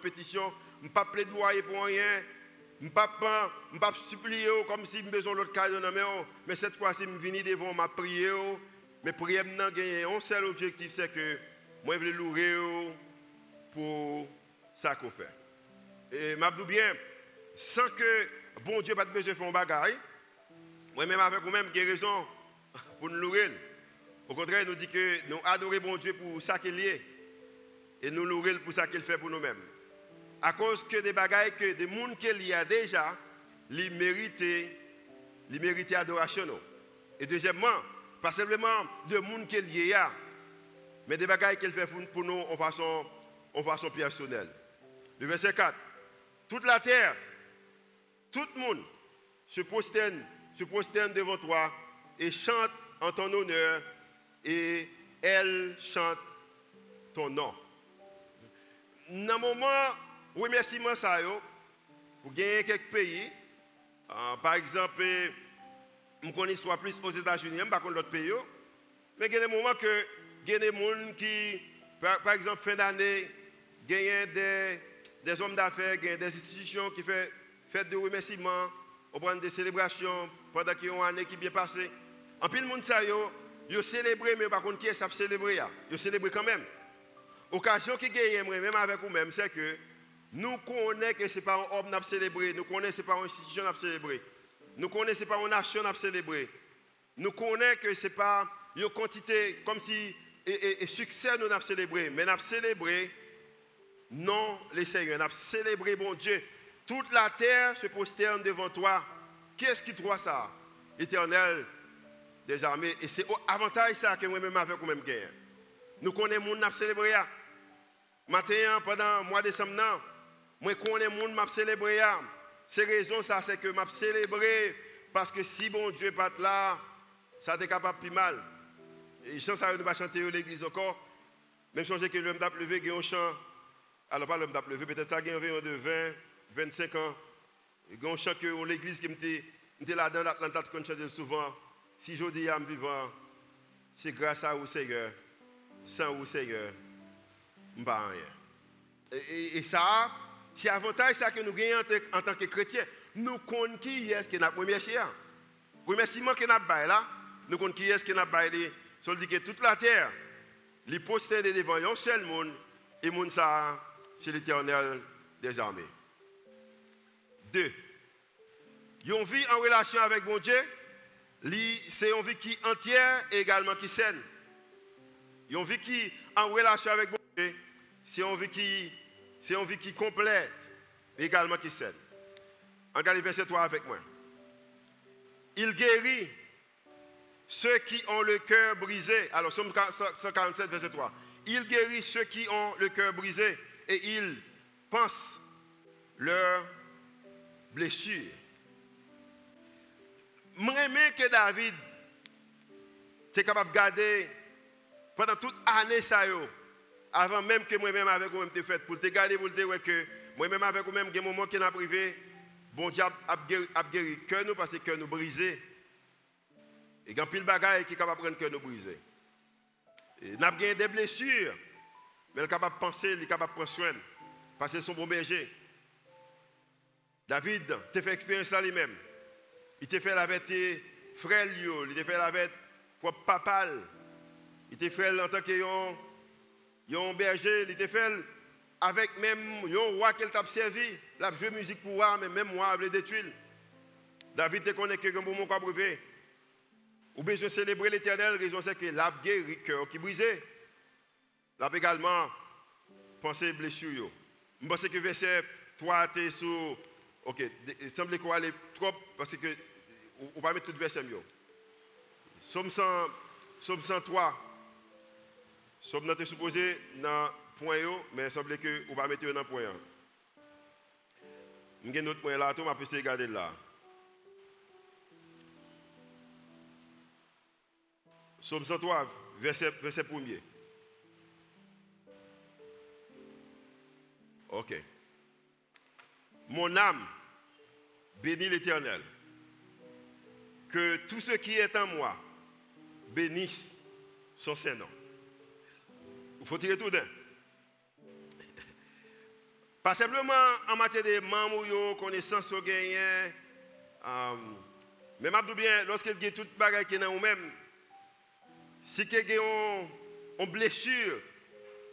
pétition, ne pas plaidoyer pour rien. Ne pas, pas supplier comme si je besoin l'autre cadeau mais cette fois-ci, je viens devant ma prière. Mais prière, j'ai un seul objectif, c'est que moi, je veux louer pour ça qu'on fait. Et je bien, sans que bon Dieu pas besoin de faire un bagage, moi-même avec vous-même, j'ai raison pour nous louer. Au contraire, nous dit que nous adorons bon Dieu pour ça qu'il est. Et nous louer pour ça qu'il fait pour nous-mêmes à cause que des bagailles que des gens qu'il y a déjà, ils méritent, ils méritent adoration. Et deuxièmement, pas simplement de monde qui est lié, mais des bagailles qu'elle fait pour nous en façon, en façon personnelle. Le verset 4. Toute la terre, tout le monde se prosterne, se prosterne devant toi et chante en ton honneur et elle chante ton nom. Dans le moment remerciement ça yo, pour gagner quelques pays, euh, par exemple, je connais plus aux États-Unis, pas contre d'autres pays, mais il y a des moments que il y a des gens qui, par, exemple, fin d'année, a des, des hommes d'affaires, des institutions qui font fête de remerciement, on prend des célébrations pendant qu'il y a une année qui est bien passée. En plus, le monde, ça, yo célébré, mais par contre, qui est ça célébrer Yo célébré quand même. Occasion qui gagne, même avec vous-même, c'est que nous connaissons que ce n'est pas un homme qui célébré, nous connaissons que ce n'est pas une institution qui célébré, nous connaissons que ce n'est pas une nation qui célébré, nous connaissons que ce n'est pas une quantité comme si et, succès nous avons célébré, mais nous avons célébré non les seigneurs, nous avons célébré bon Dieu. Toute la terre se prosterne devant toi. Qu'est-ce qui croit ça? Éternel des armées. Et c'est avantage ça que moi-même avec vous-même guerre. Nous connaissons le monde qui célébré. Matin, pendant le mois de décembre, moi connais le monde qui célébré. C'est raison ça, c'est que m'a célébré parce que si bon Dieu pas là, ça t'est capable plus mal. Et chant ça ne pas chanter l'église encore. Même changer que l'homme t'a levé, il un chant. Alors pas l'homme t'a levé, peut-être ça a environ de 20, 25 ans. Il y que l'église qui m'était là dans l'Atlanta qu'on chante souvent. Si je dis à me vivant, c'est grâce à vous Seigneur. Sans vous Seigneur, Et, ça, c'est avantage que nous gagnons en, tant que chrétiens. Nous connaissons qui est-ce qui est notre premier chien. Remerciement que nous avons là, nous connaissons qui est-ce qui est notre bail. Ça dit que toute la terre, les posters devant un seul monde, et monde c'est l'éternel des armées. Deux, ont vie en relation avec mon Dieu, c'est une vie qui entière et également qui saine. Ont vie qui en relation avec mon Dieu, c'est une vie qui, c'est qui complète et également qui saine. Regardez verset 3 avec moi. Il guérit ceux qui ont le cœur brisé. Alors, Somme 147, verset 3. Il guérit ceux qui ont le cœur brisé et il pense leurs blessures. Je que David était capable de garder pendant toute l'année ça avant même que moi-même avec vous-même te fait pour te garder pour te dire que moi-même avec vous-même il y a un moment qui n'a privé bon Dieu a guéri cœur nous parce que nous brisé. Et il y a pile bagaille qui est capable de prendre cœur nous brisé. N'a gagné des blessures mais il est capable de penser il est capable de prendre soin parce que son bon berger. David t'a fait expérience là lui-même. Il t'a fait avec tes frères, il t'a fait avec propre papa, il t'a fait en tant que un berger, il t'a fait avec même un roi qu'il t'a servi, il a joué musique pour moi, mais même moi, il a détruire. David te connaît que un moment qu'on brevet. Ou besoin de célébrer l'éternel, raison c'est que l'a guéri, cœur qui brisé. L'a également pensé blessure. Je pense que verset 3 es sur. Ok, il semble qu'on aller trop parce que on va mettre tout verset mieux. Somme, 103. Somme nous supposé dans point, mais il semble que on va mettre dans point. Je vais notre point là, tout m'a pu regarder là. Somme 103, verset, verset 1er. Ok. Mon âme bénit l'Éternel que tout ce qui est en moi bénisse son Saint-Nom. Il faut tirer tout d'un. Pas simplement en matière de membres, connaissances, gagner, euh, mais je bien, lorsqu'il y a toute bagaille qui est dans vous-même, si il y a une blessure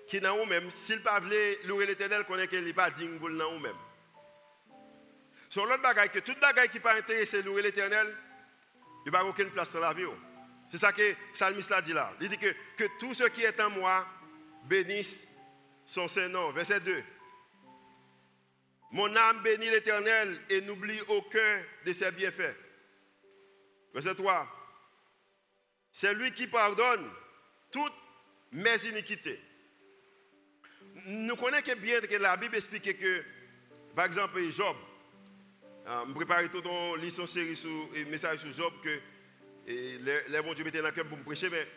qui est dans vous-même, s'il ne pas louer l'éternel, connaît qu'il n'est pas digne pour vous-même. Sur l'autre bagaille, que toute bagaille qui n'est pas intéressée louer l'éternel, il n'y a aucune place dans la vie. C'est ça que Salmiste a dit là. Il dit que, que tout ce qui est en moi bénisse son Saint-Nom. Verset 2. Mon âme bénit l'Éternel et n'oublie aucun de ses bienfaits. Verset 3. c'est lui qui pardonne toutes mes iniquités. Nous connaissons bien que la Bible explique que, par exemple, Job, euh, je prépare tout ton lit série sur et message sur Job que les, bons Dieu mettaient dans le cœur pour me prêcher, mais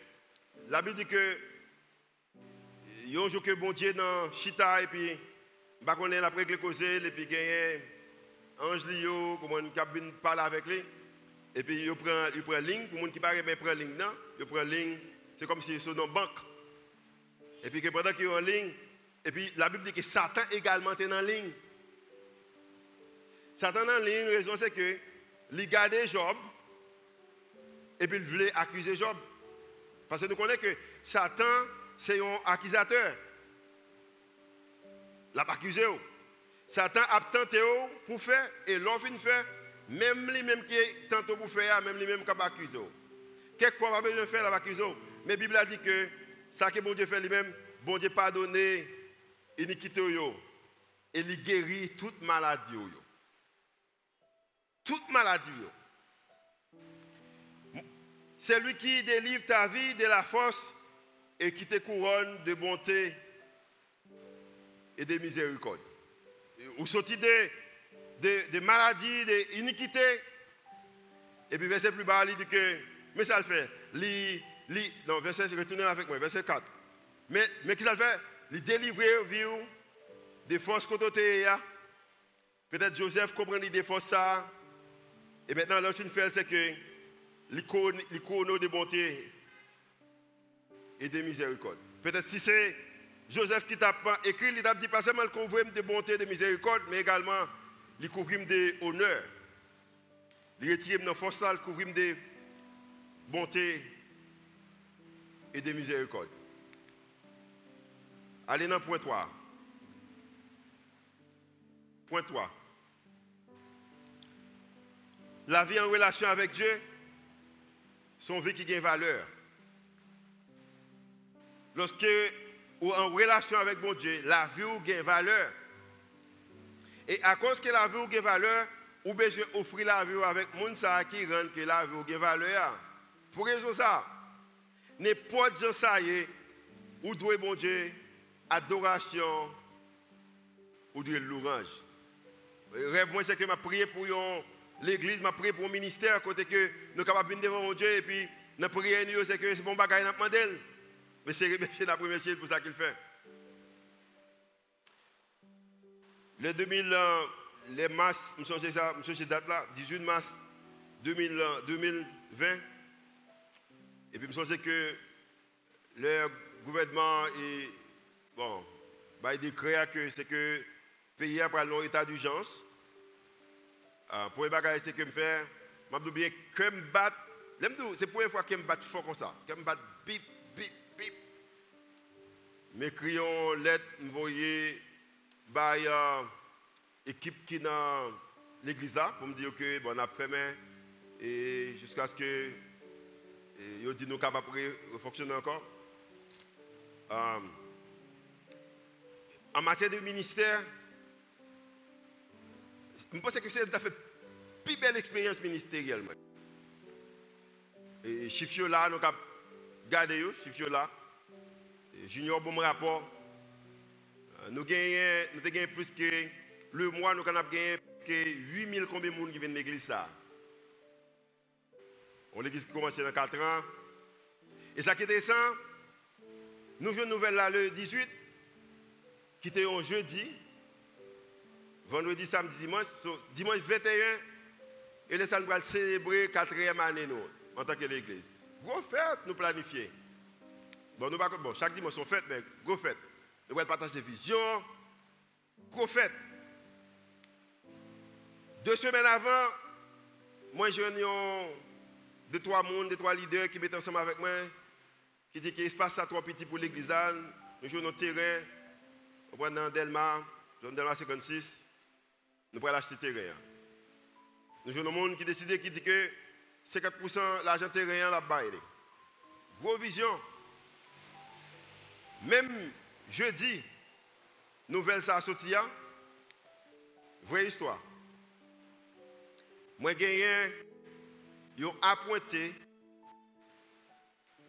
la Bible dit que un jour que bon Dieu dans Chita et puis bah qu'on est après que causer et puis gagner ange lio comment on parler avec lui et puis il prend il prend ligne pour monde qui paraît mais prend ligne non il prend ligne c'est comme si c'est dans banque. Et puis pendant qu'il est en ligne et puis la Bible dit que Satan également est en ligne. Satan en ligne raison c'est que il gardait Job et puis il voulait accuser Job. Parce que nous connaissons que Satan c'est un accusateur. L'a accusé. Satan a tenté pour faire et l'offre fait, même lui même qui est tenté pour faire, même lui même qui a accusé. Quelquefois, pas besoin de faire, l'a accusé. Mais la Bible a dit que ça que bon Dieu fait lui-même, bon Dieu pardonne l'iniquité et il guérit toute maladie. Toute maladie. C'est lui qui délivre ta vie de la force et qui te couronne de bonté et de miséricorde. Ou sorti de, de, maladies. Et puis verset plus bas, il dit que, mais ça le fait. Li, li, non, verset, retournez avec moi, verset 4. Mais, mais qui ça le fait? Il délivrer vie des forces côté Peut-être Joseph comprend des forces ça. Et maintenant, l'autre chose c'est que l'icône de bonté et de miséricorde. Peut-être si c'est Joseph qui t'a écrit, il t'a dit pas seulement le couvrir de bonté et de miséricorde, mais également le couvrir de honneur. Il retire de force, le couvrir de bonté et de miséricorde. Allez dans point 3. Point 3. La vie en relation avec Dieu, son vie qui gagne valeur. Lorsque ou en relation avec mon Dieu, la vie ou gagne valeur. Et à cause que la vie ou gagne valeur, ou besoin offrir la vie avec moun ça qui rend que la vie ou gagne valeur. Pour raison ça, n'importe gens ça y est, ou doit bon Dieu adoration ou de louange. Rêve moi c'est que m'a prié pour l'église, m'a prié pour le ministère côté que nous capables de devant mon Dieu et puis nous prier c'est que c'est bon bagage demandé. Mais c'est remercier la première chose pour ça qu'il fait. Le 2000, euh, les mars, je me ça, je date là, 18 mars 2020. Euh, Et puis je me que le gouvernement est, bon, bah, il que c'est que le pays a pris un état d'urgence. Euh, pour les bagages, c'est que je fais, je me bien que me c'est la première fois que je me batte fort comme ça, que me batte bip, bip, bip. M'écrions lettre, envoyée par l'équipe qui est dans l'église pour me dire que bon, on a fait et jusqu'à ce que ils dit nous capables de fonctionner encore. Euh, en matière de ministère, je pense que c'est une fait plus belle expérience ministérielle. Et chiffre là, nous avons gardé, chiffre là. Junior, bon rapport. Euh, nous gagnons, nous gagnons plus que le mois, nous avons gagné que 8000 combien de monde qui viennent de l'église. On l'église qui commence dans 4 ans. Et ça qui est intéressant, nous avons une nouvelle là le 18, qui était un jeudi, vendredi, samedi, dimanche, dimanche 21, et les nous va célébrer la quatrième année nous, en tant que l'église. Gros fête, nous planifier. Bon, nous bon, chaque dimanche on fête, mais gros fête. Nous allons partager des visions. Gros fête. Deux semaines avant, moi j'ai deux, trois mondes, deux, trois leaders qui mettent ensemble avec moi, qui disent que l'espace est trop petit pour l'église. Nous jouons notre terrain, on va dans Delma, dans Delma 56, nous allons acheter terrain. Nous jouons le monde qui décide, qui dit que 50% l'argent terrain là-bas. Gros vision. Même jeudi, nouvelle ça sorti, hein? vraie histoire. Moi, j'ai un appointé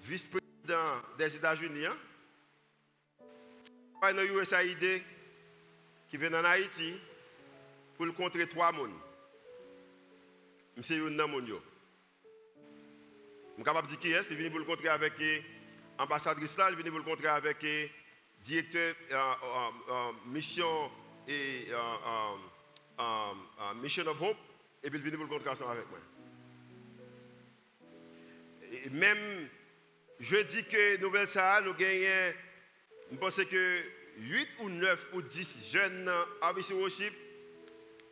vice-président des États-Unis, hein? dans USAID qui vient en Haïti pour le contrer trois personnes. Monsieur Youn Je suis capable de dire qui est, il vient pour le contrer avec l'ambassadrice là, il vient pour le contrer avec le directeur euh, euh, euh, mission et Mission of Hope, et puis il vient pour le contrer ensemble avec moi. Et même je dis que Nouvelle Sahara, nous gagnons, je pense que 8 ou 9 ou 10 jeunes officiers worship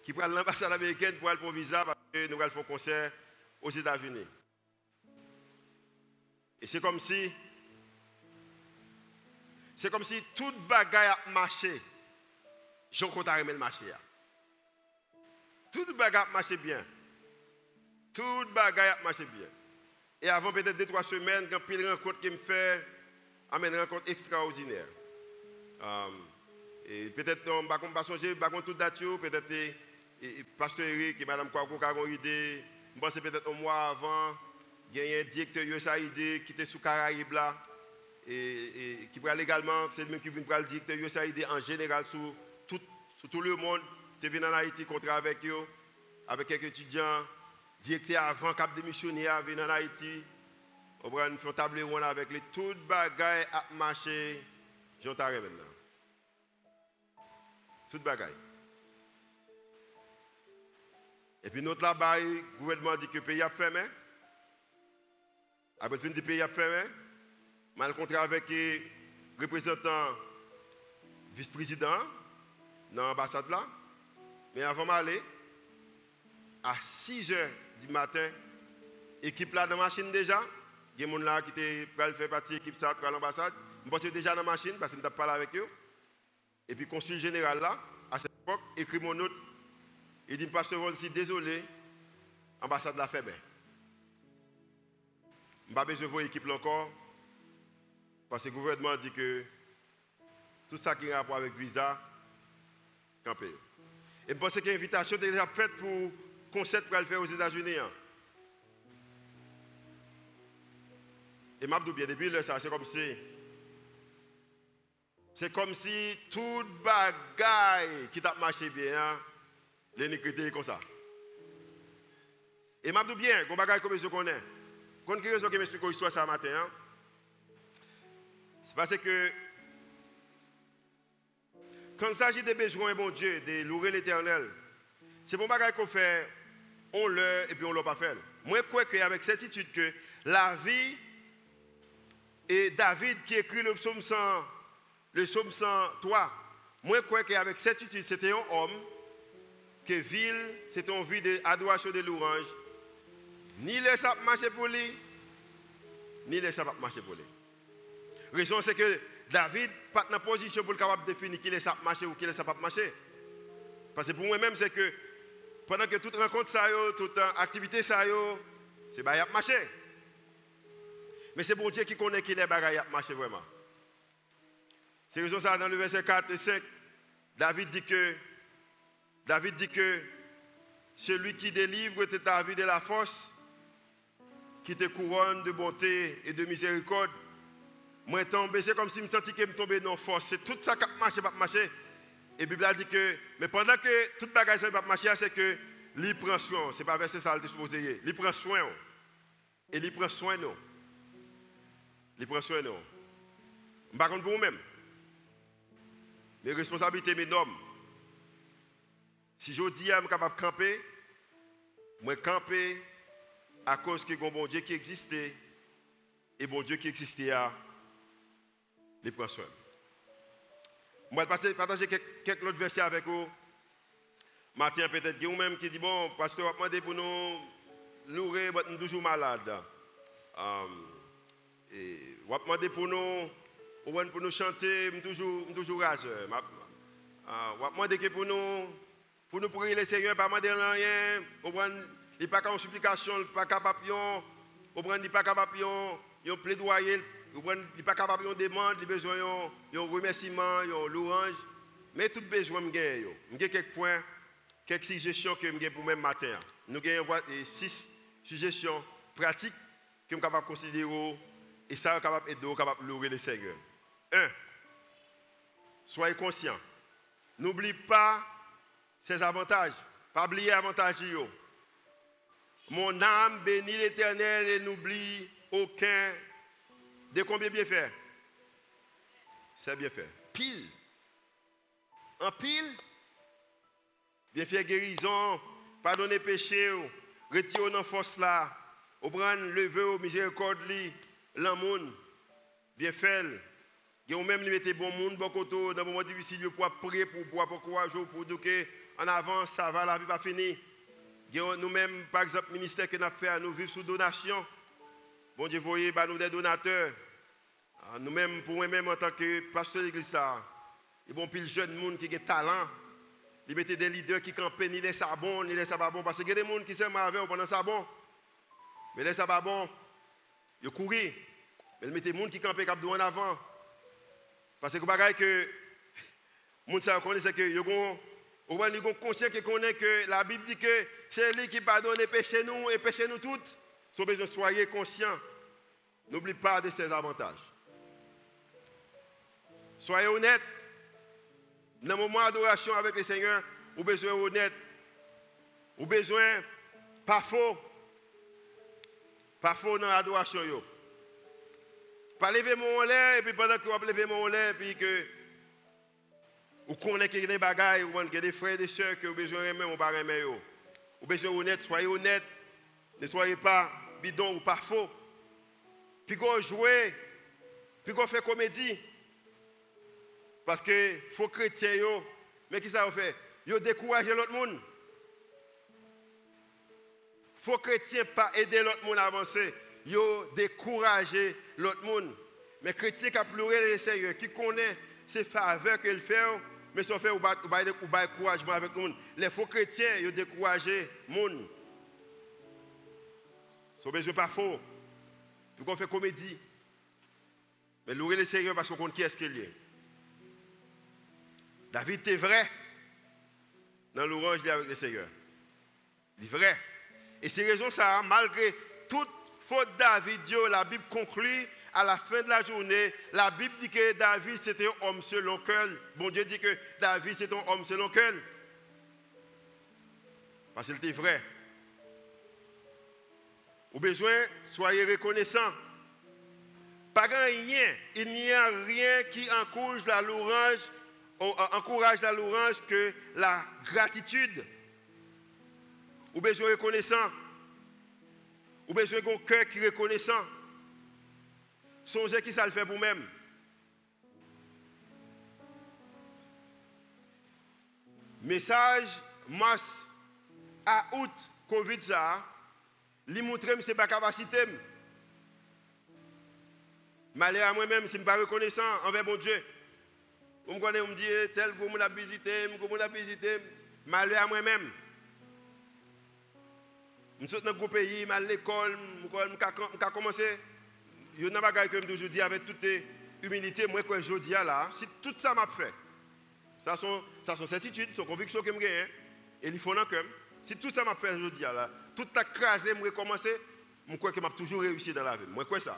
qui prennent l'ambassade américaine pour aller pour visa parce que nous allons faire un concert aux États-Unis. Et c'est comme si c'est comme si toute bagaille a marché. Jean compte à le marché. Toute bagaille a marché bien. Toute bagaille a marché bien. Et avant peut-être 2-3 semaines, quand pile rencontre qui me fait, une rencontre extraordinaire. Um, et peut-être, on va pas songer, pas tout date, peut-être, Pasteur Eric et Mme Kouakou qui ont idée. Je pense peut-être un mois avant, il y a un directeur USAID qui était sous Caraïbes là, et, qui prend également, c'est même qui vient le directeur USAID en général sur tout, le monde. Tu venu en Haïti, contre avec eux, avec quelques étudiants directeur avant cap de missionnaire venir en Haïti. On va faire table ronde avec les toutes bagailles à marcher. J'entends maintenant. Toutes bagailles. Et puis notre là-bas, le gouvernement dit que le pays a fermé. Après fin du pays a fermé, je rencontré avec le représentant vice-président dans l'ambassade là. Mais avant d'aller, à 6 heures du matin, équipe là dans la machine déjà. Il y a des gens là qui fait partie de l'équipe ça pour l'ambassade. Je suis déjà dans la machine parce que je parlé avec eux. Et puis, le consul général là, à cette époque, écrit mon note. Il dit, Pasteur Volsi, désolé, l'ambassade l'a fait. Je n'ai pas besoin de voir l'équipe encore. Parce que le gouvernement dit que tout ça qui a rapport avec visa, campé. Et je pense que l'invitation est déjà faite pour concert pour le faire aux États-Unis. Hein. Et m'a bien depuis là, c'est comme si c'est comme si toute bagaille qui t'a marché bien, hein, l'iniquité comme ça. Et m'a bien, qu'on bagaille comme je connais. Quand quelle raison que m'explique l'histoire ce matin hein? C'est parce que quand il s'agit des besoins, bon Dieu, de louer l'éternel, c'est bon bagaille qu'on fait on l'a et puis on ne l'a pas fait. Moi, je crois qu'avec certitude que la vie et David qui écrit le psaume 100, le psaume 103, moi, je crois qu'avec certitude, c'était un homme que ville, c'était une vie d'adoration de louange. Ni les sap marcher pour lui, ni les sap marcher pour lui. La raison, c'est que David pas dans position pour le capable définir qui les sap marcher ou qui les sap marcher. Parce que pour moi-même, c'est que pendant que toute rencontre, ça, toute activité, ça, c'est bien marché. Mais c'est bon Dieu qui connaît qui les bagailles marché vraiment. C'est raison ça dans le verset 4 et 5, David dit que David dit que celui qui délivre ta vie de la force, qui te couronne de bonté et de miséricorde. Moi tombé, c'est comme si je me sentais que je tombais dans force. C'est tout ça qui marché, pas marché. Et la Bible dit que, mais pendant que toute bagage ne pas marcher, c'est que lui prend soin. Ce n'est pas verset ça, supposé. Il prend soin. Et il prend soin nous. Il prend soin nous. Je ne pour vous-même. Les responsabilités, mes hommes. Si je dis, je suis capable de camper, je camper à cause que bon Dieu qui existait et bon Dieu qui existait, il prend soin. Je vais partager quelques autres versets avec vous. Matin, peut-être, il y a même qui dit, bon, pasteur, on va demander pour nous mais nous sommes toujours malades. Um, et demander pour nous, pour nous chanter, nous toujours, toujours rageux. On va demander pour nous, pour nous prier le Seigneur, pas demander rien. Il pas qu'en supplication, il pas capable, il pas capable, il plaidoyer, il n'est pas de demande, il a besoin de remerciement, de louange. Mais tout besoin, je gagne. Je quelques points, quelques suggestions que je gagne pour même matin. Nous avons six suggestions pratiques que je suis capable de considérer Et ça est capable d'aider capable de louer le Seigneur. Un, soyez conscients. N'oublie pas ses avantages. Pas oublier avantages. Mon âme bénit l'éternel et n'oublie aucun de combien bien faire. C'est bien fait. Pile. En pile, bien faire guérison, pardonner péché, retirer dans force là, au prendre lever au miséricorde, l'amour, bien fait. Et même mettre bon monde, bon côté, dans un moment difficile, pour prier, pour boire, pour courage, pour que en avant, ça va, la vie va finir. Nous-mêmes, par exemple, le ministère que nous avons fait, nous vivons sous donation. Bon Dieu, voyez, bah, nous des donateurs. Ah, nous-mêmes, pour moi-même, en tant que pasteur de l'église, il y a des jeunes gens qui ont talent. Ils mettent des leaders qui campent, ni les sabons, ni les sabons. Parce qu'il y a des gens qui s'aiment avec pendant sabon. Mais les sabons, ils courent. Mais ils mettent des gens qui campent cap en avant. Parce que les que les gens connaissent que ils ont conscience qu'ils connaissent que la Bible dit que c'est lui qui pardonne les péchés nous et péchés nous toutes. Nous besoin soyez conscients. N'oubliez pas de ses avantages. Soyez honnêtes. Dans le moment d'adoration avec le Seigneur, vous avez besoin honnête. Vous avez besoin pas faux. Pas faux dans l'adoration. Pas lever mon lait, et puis pendant que vous levez mon lait, puis que vous connaissez des bagailles, vous avez des frères et des que vous avez besoin de avez besoin Vous avez besoin honnête, soyez honnête. Ne soyez pas bidon ou pas faux. Puis vous jouez, puis vous faites comédie. Parce que faux chrétiens, mais qui ça fait? Ils découragent l'autre monde. Faux chrétiens pas aider l'autre monde à avancer. Ils découragent l'autre monde. Mais chrétien qui a pleuré les seigneurs, qui connaît ses faveurs qu'il fait, mais sont fait ou pas encouragement avec le monde. Les faux chrétiens, ils découragent le monde. Ils besoin pas faux. Puis qu'on fait comédie. Mais louer les seigneurs parce qu'on compte qui est-ce qu'il est. David était vrai dans l'orange avec le Seigneur. Il est vrai. Et c'est raison ça, malgré toute faute David, la Bible conclut à la fin de la journée, la Bible dit que David c'était un homme selon cœur. Bon Dieu dit que David c'est un homme selon cœur. Parce qu'il était vrai. Au besoin, soyez reconnaissants. Pas rien, il n'y a rien qui encourage la louange encourage la louange que la gratitude. Ou besoin reconnaissant. Ou besoin d'un cœur qui est reconnaissant. Songez qui ça le fait pour même. Message masse à août Covid ça, li montre que c'est pas capacité. Malheur à moi-même, suis pas reconnaissant envers mon Dieu. Vous me connaissez, vous me dites, tel que vous a visité, vous a visité, malheur à moi-même. Je suis dans un pays, je suis à l'école, je commencé. Il y a des choses que je dis avec toute humilité, moi, que je dis là, si tout ça m'a fait, ça sont, ça sont certitudes, sont convictions que je gagne, et il faut cœur. Si tout ça m'a fait, je dis là, tout a crasé, je commencé, je crois que je toujours réussi dans la vie. Moi, quoi ça?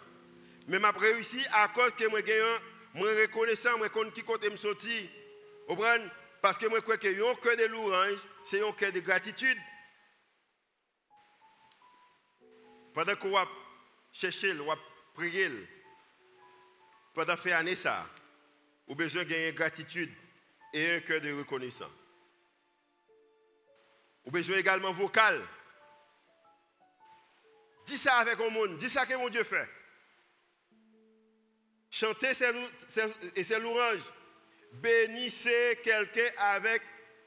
Mais je réussi à cause que je gagne moi reconnaissant, moi connais qui côté me sorti. Parce que moi crois que un cœur de louange, c'est un cœur de gratitude. Pendant qu'on va chercher, on va prier, pendant faire année ça, on a besoin de gagner gratitude et un cœur de reconnaissance. On a besoin également vocal. Dis ça avec le monde, dis ça que mon Dieu fait. Chantez et ses louanges. Bénissez quelqu'un avec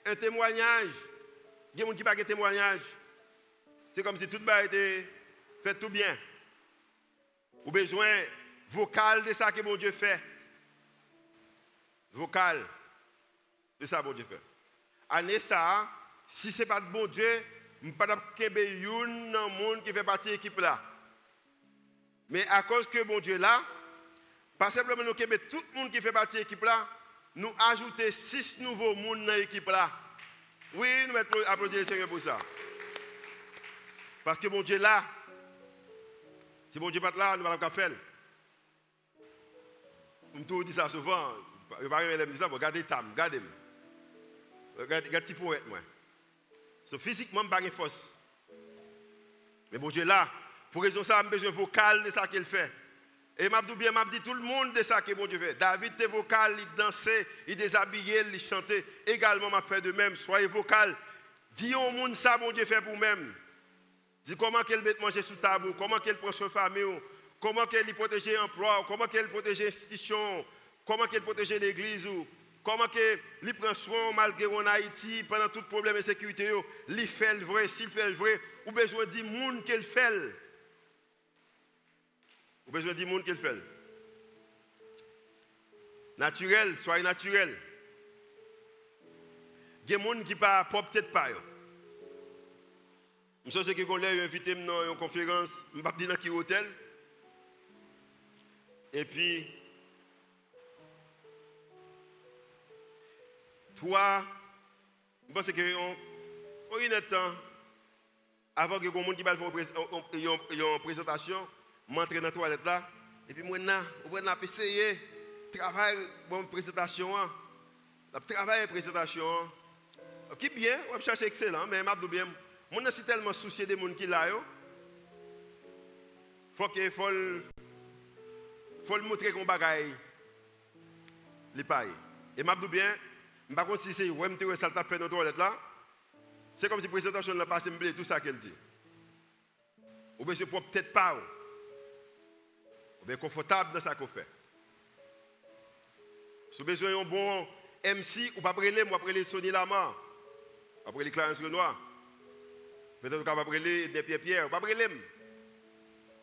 un témoignage. Il y a des gens qui n'ont pas de témoignage. C'est comme si tout le monde était fait tout bien. Ou besoin vocal de ça que mon Dieu fait. Vocal de ça que mon Dieu fait. Année ça, si ce n'est pas de bon Dieu, je ne peux pas un monde qui fait partie de l'équipe là. Mais à cause que mon Dieu là, pas simplement nous tout le monde qui fait partie de l'équipe là, nous ajouter six nouveaux mondes dans l'équipe là. Oui, nous applaudir le Seigneur pour ça. Parce que mon Dieu là, si mon Dieu pas là, nous pas faire. Je dis ça souvent. Je ne vais pas dire ça, regardez Tam, regardez-moi. Regardez, petit poète, moi. So, physiquement, je n'ai pas de force. Mais bon Dieu, là, pour raison ça, j'ai besoin vocal de ça qu'il fait. Et m'a bien, m'a tout le monde de ça que bon Dieu fait. David était vocal, il dansait, il déshabillait, il chantait. Également, m'a fait de même. Soyez vocal. Dis au monde ça, bon Dieu fait pour même. Comment qu'elle met manger sous tabou, comment qu'elle prend soin famille, comment qu'elle protège l'emploi, comment qu'elle protège l'institution, comment qu'elle protège l'église, comment qu'elle prend soin malgré en Haïti, pendant tout problème de sécurité, il fait le vrai, s'il fait le vrai, ou besoin de monde qu'elle fait. Ou besoin de monde qu'elle fait. Naturel, soyez naturel. Il y a des gens qui ne pas peut-être pas. Je sais que quand invité dans une conférence, je ne sais pas dans quel hôtel. Et puis, toi, je pense que on, est temps, avant que gens qui faire une présentation, m'entre dans la toilette là, et puis moi, je vais essayer de travailler une présentation. Travailler une présentation. Qui bien, on va chercher excellent, mais je bien. Je suis tellement soucié des gens qui là. Faut que faut faut le montrer qu'on bagaille les pailles. Et m'a bien, sais pas si c'est ouais me ça t'a fait dans toilette là. C'est comme si la présentation n'a pas semblé tout ça qu'elle dit. Ou bien je peux peut-être pas. Ou bien confortable dans ça qu'on fait. Si besoin d'un bon MC, ou pas brûler, moi brûler Sonny Lama. Après les Clarence Renoir. Peut-être qu'on va brûler des pierres pierres, pas brûler.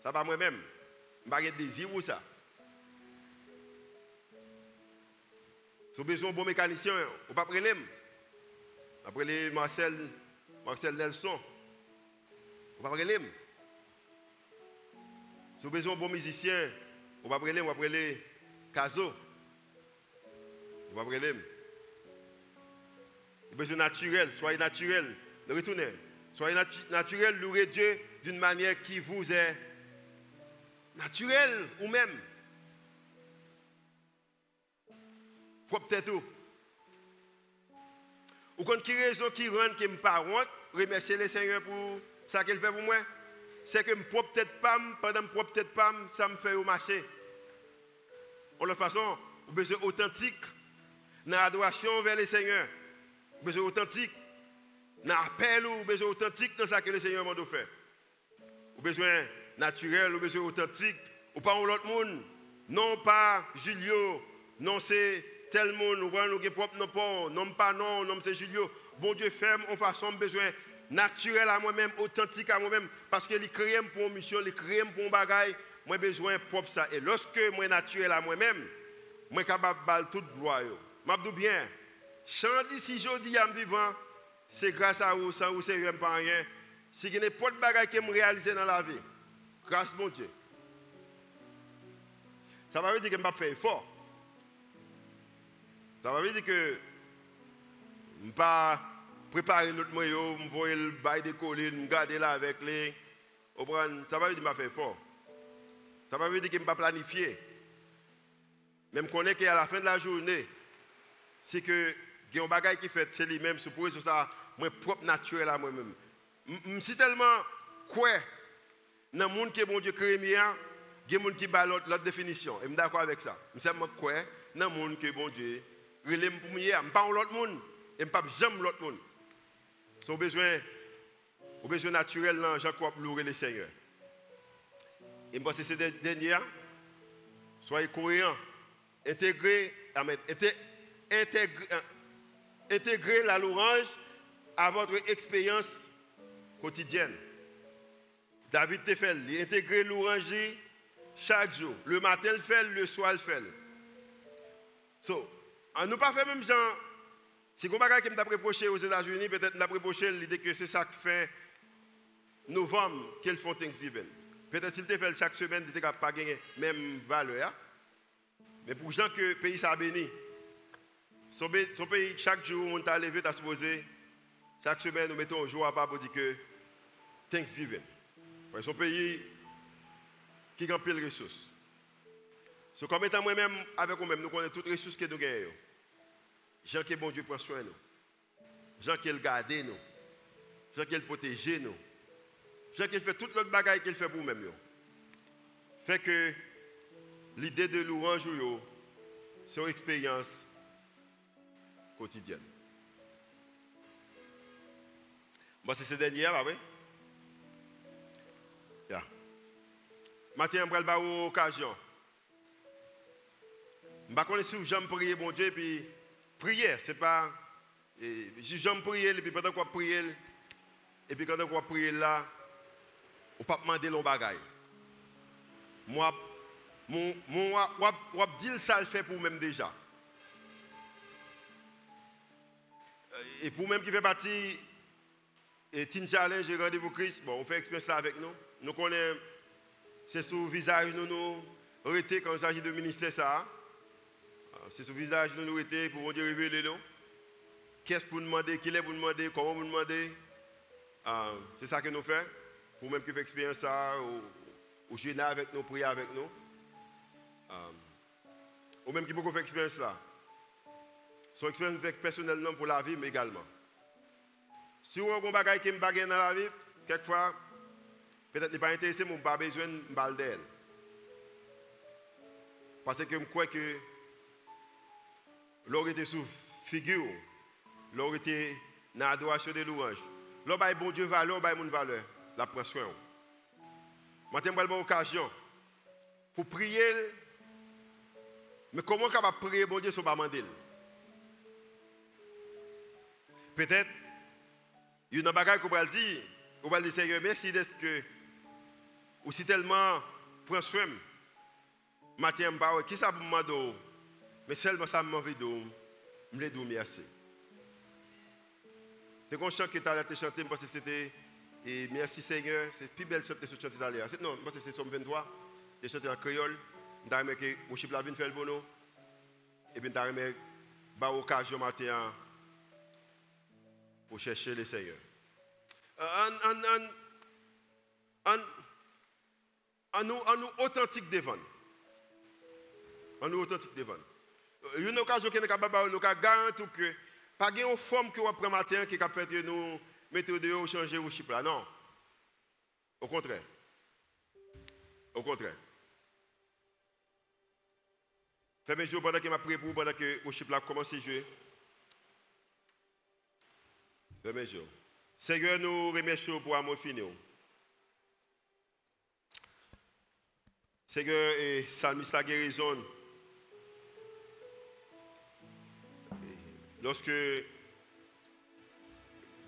Ça va moi-même. Je n'ai pas de désir ou ça. Si vous avez besoin d'un bon mécanicien, vous pas brûler. Après Marcel, Marcel Nelson. Vous pas brûler. Si vous avez besoin d'un bon musicien, vous pas brûler, vous brûler Caso. Vous pas brûler. Vous besoin naturel, soyez naturel. Retournez. Soyez naturel, louez Dieu d'une manière qui vous est naturelle ou même. Propre tout. Ou quand qui raison qui rend que je pas remercier le Seigneur pour ça qu'il fait pour moi. C'est que je propre tête pendant que je tête ça me fait au marché. De toute façon, vous besoin authentique dans l'adoration vers le Seigneur. Vous besoin authentique dans l'appel ou besoin authentique dans ce que le Seigneur m'a fait. Ou besoin naturel, ou besoin authentique, ou pas l'autre monde. Non pas Julio, non c'est tel monde, ou pas nous propre non pas, non pas non, non c'est Julio. Bon Dieu ferme en façon besoin naturel à moi-même, authentique à moi-même, parce qu'il crée pour une mission, il crée pour un moi besoin propre ça. Et lorsque moi naturel à moi-même, moi capable de toute gloire. Je bien, chant d'ici aujourd'hui en vivant, c'est grâce à vous, sans vous, c'est rien pas rien. Si vous n'avez pas de bagages que je réalise dans la vie, grâce à mon Dieu. Ça veut dire que je ne pas faire effort. Ça veut dire que je ne pas préparer notre moyen, je vais le bail de collines, garder là avec les. Ça veut dire que je ne pas faire effort. Ça veut dire que je ne pas planifier. Même qu'on est qu'à la fin de la journée, c'est que il y a un qui fait, c'est lui-même, pour ça, moi propre naturel à moi-même. Je tellement quoi dans le monde qui est bon Dieu créé, il y a des gens qui ont l'autre définition. Et je suis d'accord avec ça. Je suis tellement quoi dans le monde qui est bon Dieu. Je ne suis pas l'autre monde. Je ne pas jamais l'autre monde. C'est besoin, au besoin naturel, là, Jacob louer le Seigneur. Et je pense que c'est dernier. Soyez cohérents. Intégrez, intégrer, intégrer la louange à votre expérience quotidienne. David te fait, il intégrer louange chaque jour. Le matin, il fait, le soir, il fait. So, on ne pas fait même genre, si vous avez qui m'a reproché aux États-Unis, peut-être m'a reproché l'idée que c'est ça qui fait novembre qu'ils font Thanksgiving. Peut-être s'il te fait chaque semaine, il ne pas gagner même valeur. Mais pour gens que le pays s'est béni, son, pays, chaque jour, on t'a levé, t'a supposé, chaque semaine, nous mettons un jour à part pour dire que Thanksgiving. Son pays qui a de ressources. So, comme étant moi-même, avec moi-même, nous connaissons toutes les ressources que nous gagnons. Jean que bon Dieu prend soin de nous. Jean qu'il garde nous. Jean qu'il protège nous. Jean qu'il fait toute l'autre bagaille qu'il fait pour nous-mêmes. Fait que l'idée de louange, c'est une expérience quotidienne. Bon, c'est ce dernier, bah oui. Yeah. Matin, je vais vous occasion. Je ne sais pas si j'aime prier mon Dieu, puis prier, c'est pas. Si j'aime prier, et puis pendant qu'on prier, et puis quand on prier là, on ne peut pas demander l'on bagaille. Moi, mon, mon, on dire ça le fait pour même déjà. Et pour même qui fait partie et Teen Challenge Rendez-vous Christ, bon, on fait expérience avec nous. Nous connaissons, c'est le visage nous nous arrêter quand il s'agit de ministère ça. Ah, c'est le visage nous nous arrêter pour Dieu révéler nous. Qu'est-ce pour nous demander, qui est pour nous demander, comment nous demander. Ah, c'est ça que nous faisons. Pour même qui fait expérience ça, ou, ou avec nous, prier avec nous. Ah, ou même qui peut faire expérience là. Son expérience personnelle pour la vie, mais également. Si vous avez un bagage qui me dans la vie, quelquefois, peut-être n'est pas intéressé, mais pas besoin de. Parce que je crois que l'or était sous figure, l'or était dans l'adoration de louanges. L'or bon Dieu valeur, mon valeur, la prend soin. Maintenant, je vais occasion pour prier. Mais comment capable prier bon Dieu pas demander? Peut-être il y a une bagage qu'on va dire, on va dire Seigneur, merci d'être que, aussi tellement, prends soin, matin, qui ça pour moi mais seulement ça m'a envie de me dire merci. C'est un chant que tu as chanté parce que c'était et merci Seigneur, c'est plus belle chante que ce chant italien. Non, parce que c'est Somme 23, tu chanté en créole, as aimé que worship la fait le bono, et puis tu as aimé bah occasion matin pour chercher le Seigneur. En, en, nous, en nous authentique devant. En nous authentique devant. Une occasion qui est capable de garantir que pas une forme que vous prenez matin qui capable de nous mettre dehors changer au chip là. Non. Au contraire. Au contraire. Fais mes jours pendant que je prié pour pendant que le chip là commence à jouer. Jours. Seigneur, nous remercions pour amour fini. Seigneur, et salmiste la guérison. Lorsque,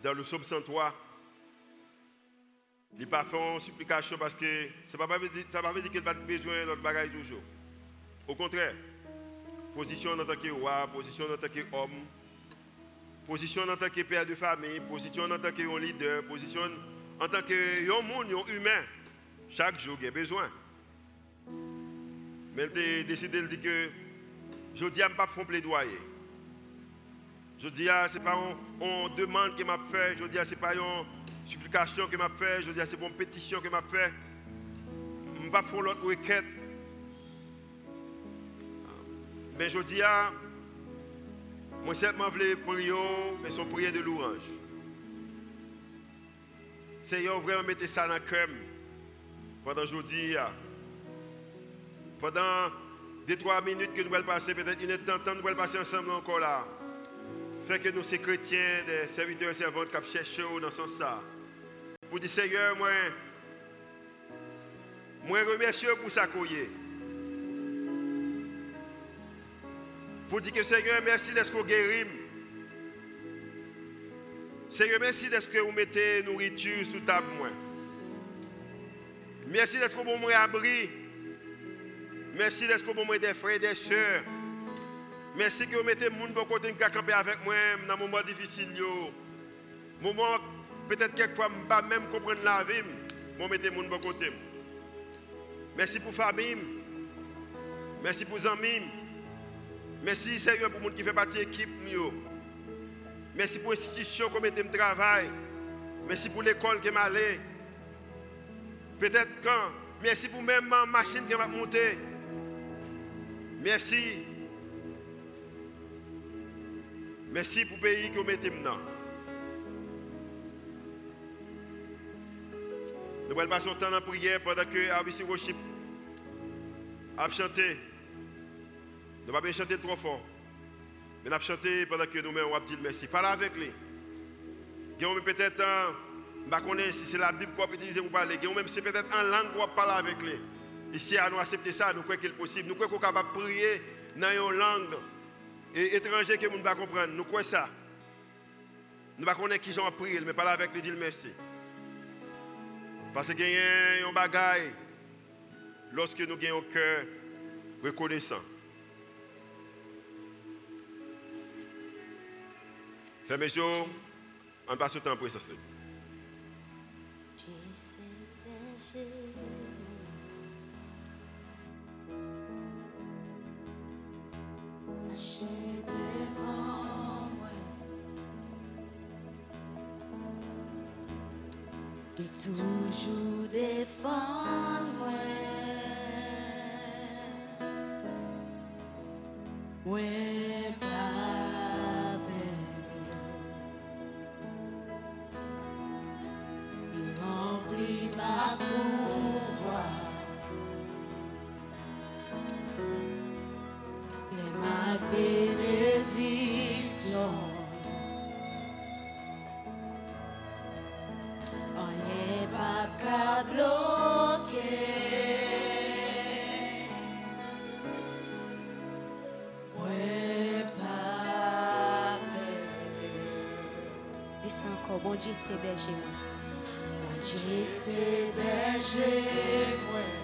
dans le psaume 103, il pas fait supplication parce que ça ne veut pas dire qu'il n'a pas besoin de notre bagage toujours. Au contraire, position en tant que roi, position en tant qu'homme, position en tant que père de famille, position en tant que leader, position en tant que monde, humain. Chaque jour, il y a besoin. Mais il a décidé de dire que je dis à ne pas faire plaidoyer. Je dis à ce n'est pas une demande que m'a fait, je dis à ce n'est pas une supplication que m'a fait, je dis à c'est pas une pétition que m'a fait. Je ne pas faire l'autre requête. Mais je dis à moi, seulement voulais prier, mais son prière de louange. Seigneur, vraiment mettez ça dans le cœur. Pendant aujourd'hui, pendant deux, trois minutes que nous allons passer, peut-être une temps, nous allons passer ensemble encore là. Fait que nous, ces chrétiens, des serviteurs et servantes qui cherchent dans ce sens-là. Pour dire, Seigneur, moi, moi, remercie pour ça qu'on pour dire que Seigneur, merci d'être que vous guérissez. Seigneur, merci d'être que vous mettez nourriture sous table. Merci d'être que vous abri. Merci d'être que vous des frères et des soeurs. Merci que vous mettez les gens de côté qui camper avec moi dans un moment difficile. Moment, peut-être quelquefois, je ne pas même comprendre la vie. Vous mettez les gens de côté. Merci pour la famille. Merci pour les amis. Merci Seigneur pour le monde qui fait partie de l'équipe. Merci pour l'institution qui met travail. Merci pour l'école qui m'a allé. Peut-être quand. Merci pour même ma machine qui m'a monté. Merci. Merci pour le pays que vous mettez maintenant. Nous allons passer un temps en prière pendant que ABC Worship a chanté. Nous ne pas chanter trop fort. Mais nous avons chanté pendant que nous-mêmes on dit merci. Parlez avec lui. Peut-être, je sais pas si c'est la Bible qu'on peut utiliser pour parler. Même c'est peut-être en langue qu'on parler avec lui. Ici, à nous accepter ça, nous croyons qu'il est possible. Nous croyons qu'on est prier dans une langue étrangère que nous ne pas comprendre. Nous croyons ça. Nous ne connaissons pas qui ont prié, mais parler avec lui, dire merci. Parce qu'il y a un bagage lorsque nous avons un cœur reconnaissant. Fermez les yeux, on passe le temps. Marcher devant moi Et toujours défendre bon Dieu, c'est berger moi. Bon Dieu, c'est berger, ouais.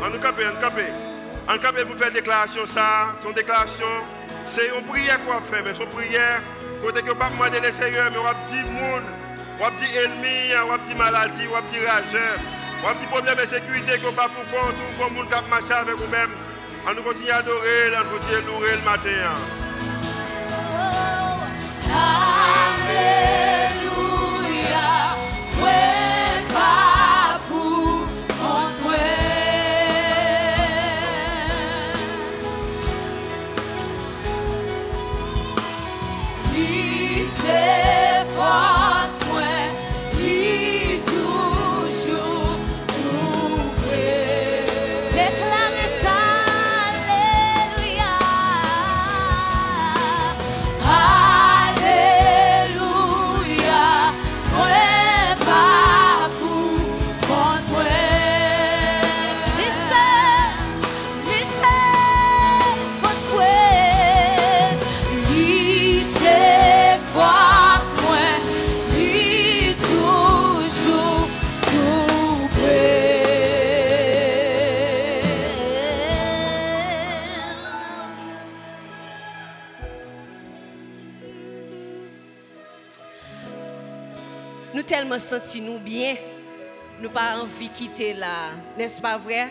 On nous camper, on nous camper. On nous camper pour faire déclaration ça. Son déclaration, c'est une prière qu'on va faire, mais son prière, côté que pas demander le Seigneur, mais on va dire monde, on va dire ennemi, on va maladie, on va dire rageur, on problème de sécurité qu'on pas pour compte ou comme monde qui marche avec vous-même. On nous continue à adorer, on nous continue à louer le matin. Alléluia, senti nous bien, nous pas envie de quitter là, n'est-ce pas vrai?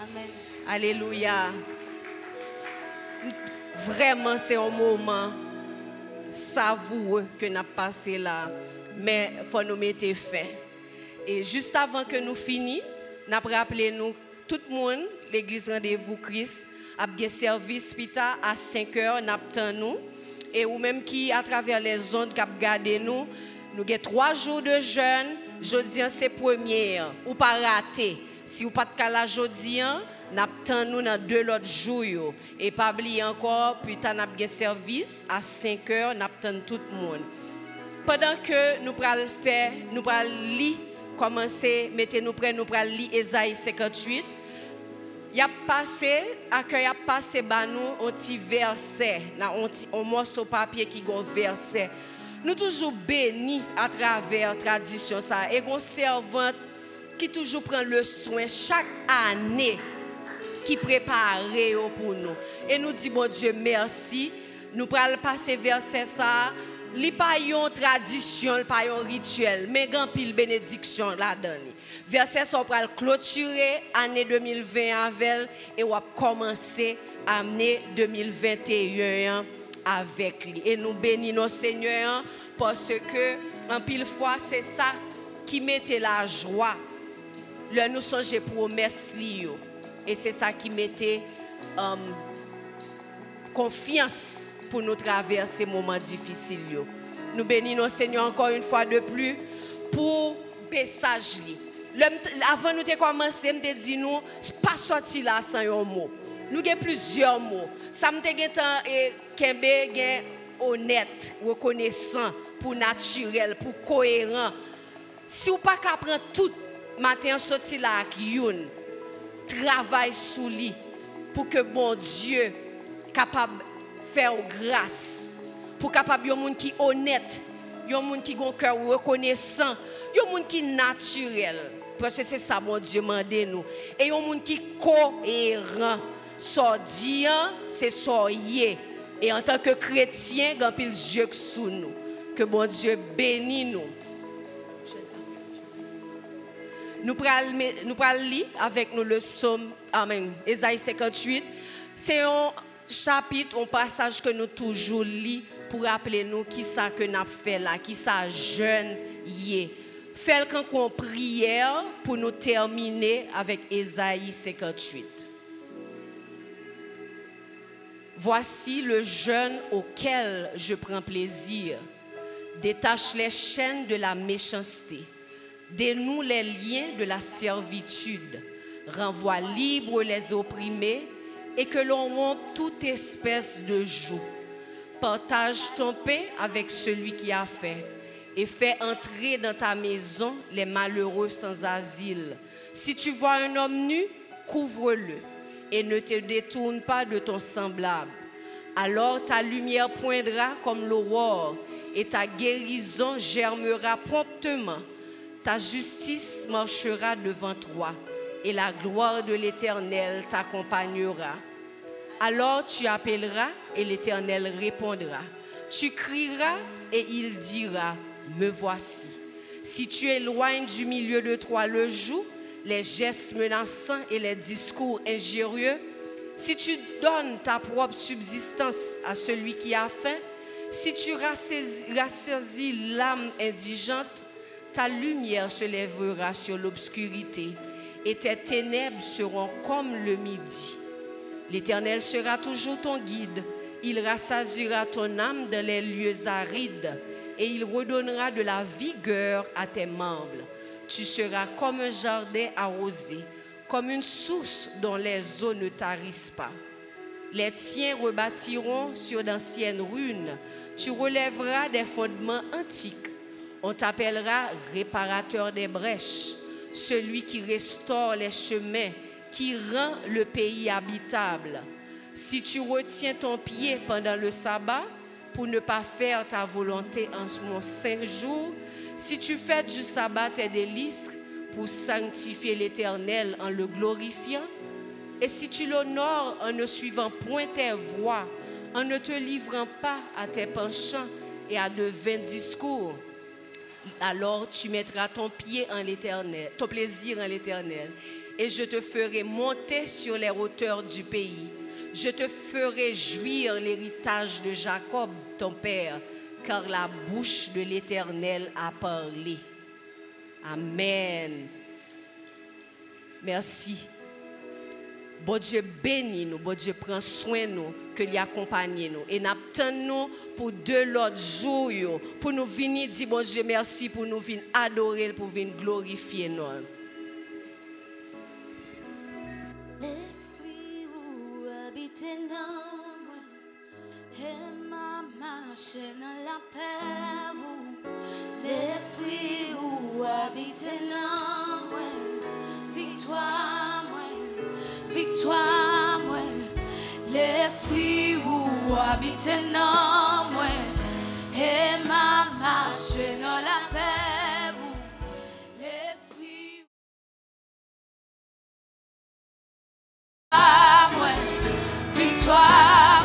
Amen. Alléluia. Vraiment, c'est un moment savoureux que nous avons passé là. Mais il faut nous mettre fait. Et juste avant que nous finissions, nous avons rappelé nous, tout le monde, l'église Rendez-vous Christ, a bien service pita à 5 heures, nous nous. Et ou même qui, à travers les ondes, qui nous, nous avons trois jours de jeûne. Jeudi, c'est première. Ou pas raté. Si vous pas de cas jeudi, nous nous dans deux autres jours. Et pas oublier encore, putain, nous avons service à 5 heures, nous attendons tout le monde. Pendant que nous pral faire, nous pral lire, commencer, mettez-nous prêts, nous pral lire Esaïe 58. Il a passé, accueil a passé ba nous un petit verset, un un morceau papier qui gon verset. Nous toujours bénis à travers tradition ça et gon servante qui toujours prend le soin chaque année qui prépare pour nous. Et nous dit bon Dieu merci. Nous pral passer verset ça. Li pa yon tradition, li pa yon rituel, mais grand pile bénédiction là-dedans. Verset ça on pral clôturer année 2020 avec et on va commencer année 2021 avec lui. Et nous bénissons Seigneur parce que en pile fois c'est ça qui mettait la joie Là, nous songeons promesses. Et c'est ça qui mettait um, confiance pour nous traverser ces moments difficiles. Nous bénissons Seigneur encore une fois de plus pour message. Le- Avant nous de commencer, je dit nous, pas sorti là sans un mot. Nous avons plusieurs mots. Ça me temps et Kembe gen honnête, reconnaissant, pour naturel, pour cohérent. Si vous pas qu'à prendre tout matin sorti là avec youn, travaille sous lui pour que bon Dieu capable de faire grâce pour capable yon monde qui honnête yon monde qui gon cœur reconnaissant yon monde qui naturel parce que c'est ça mon Dieu mande nous et yon monde qui cohérent so dian c'est so yé et en tant que chrétien grand pile yeux sous nous que bon Dieu bénisse nous nous pral lire avec nous le psaume Amen. Ésaïe 58. C'est un chapitre, un passage que nous toujours lit pour rappeler nous qui ça que nous fait là, qui ça jeune yé. Fait qu'on prière pour nous terminer avec Ésaïe 58. Voici le jeûne auquel je prends plaisir. Détache les chaînes de la méchanceté. Dénoue les liens de la servitude. Renvoie libre les opprimés et que l'on rompe toute espèce de joug. Partage ton pain avec celui qui a faim et fais entrer dans ta maison les malheureux sans asile. Si tu vois un homme nu, couvre-le et ne te détourne pas de ton semblable. Alors ta lumière poindra comme l'aurore et ta guérison germera promptement. Ta justice marchera devant toi et la gloire de l'Éternel t'accompagnera. Alors tu appelleras et l'Éternel répondra. Tu crieras et il dira, me voici. Si tu éloignes du milieu de toi le joug, les gestes menaçants et les discours injurieux, si tu donnes ta propre subsistance à celui qui a faim, si tu rassaisis l'âme indigente, ta lumière se lèvera sur l'obscurité et tes ténèbres seront comme le midi. L'Éternel sera toujours ton guide. Il rassasiera ton âme dans les lieux arides et il redonnera de la vigueur à tes membres. Tu seras comme un jardin arrosé, comme une source dont les eaux ne tarissent pas. Les tiens rebâtiront sur d'anciennes ruines. Tu relèveras des fondements antiques. On t'appellera réparateur des brèches, celui qui restaure les chemins, qui rend le pays habitable. Si tu retiens ton pied pendant le sabbat pour ne pas faire ta volonté en mon saint jour, si tu fais du sabbat tes délices pour sanctifier l'Éternel en le glorifiant, et si tu l'honores en ne suivant point tes voies, en ne te livrant pas à tes penchants et à de vains discours, alors tu mettras ton pied en l'Éternel, ton plaisir en l'Éternel, et je te ferai monter sur les hauteurs du pays. Je te ferai jouir l'héritage de Jacob, ton père, car la bouche de l'Éternel a parlé. Amen. Merci. Bon Dieu bénit nous, bon Dieu prend soin nous, que lui accompagne nous. Et nous nous pour deux autres jours, pour nous venir dire bon Dieu merci, pour nous venir adorer, pour venir glorifier nous. Sitting nowhere in ma main, je ne la paix. L'esprit où habite l'homme, victoire, victoire, l'esprit où habite l'homme, et ma marche dans la paix. L'esprit où victoire.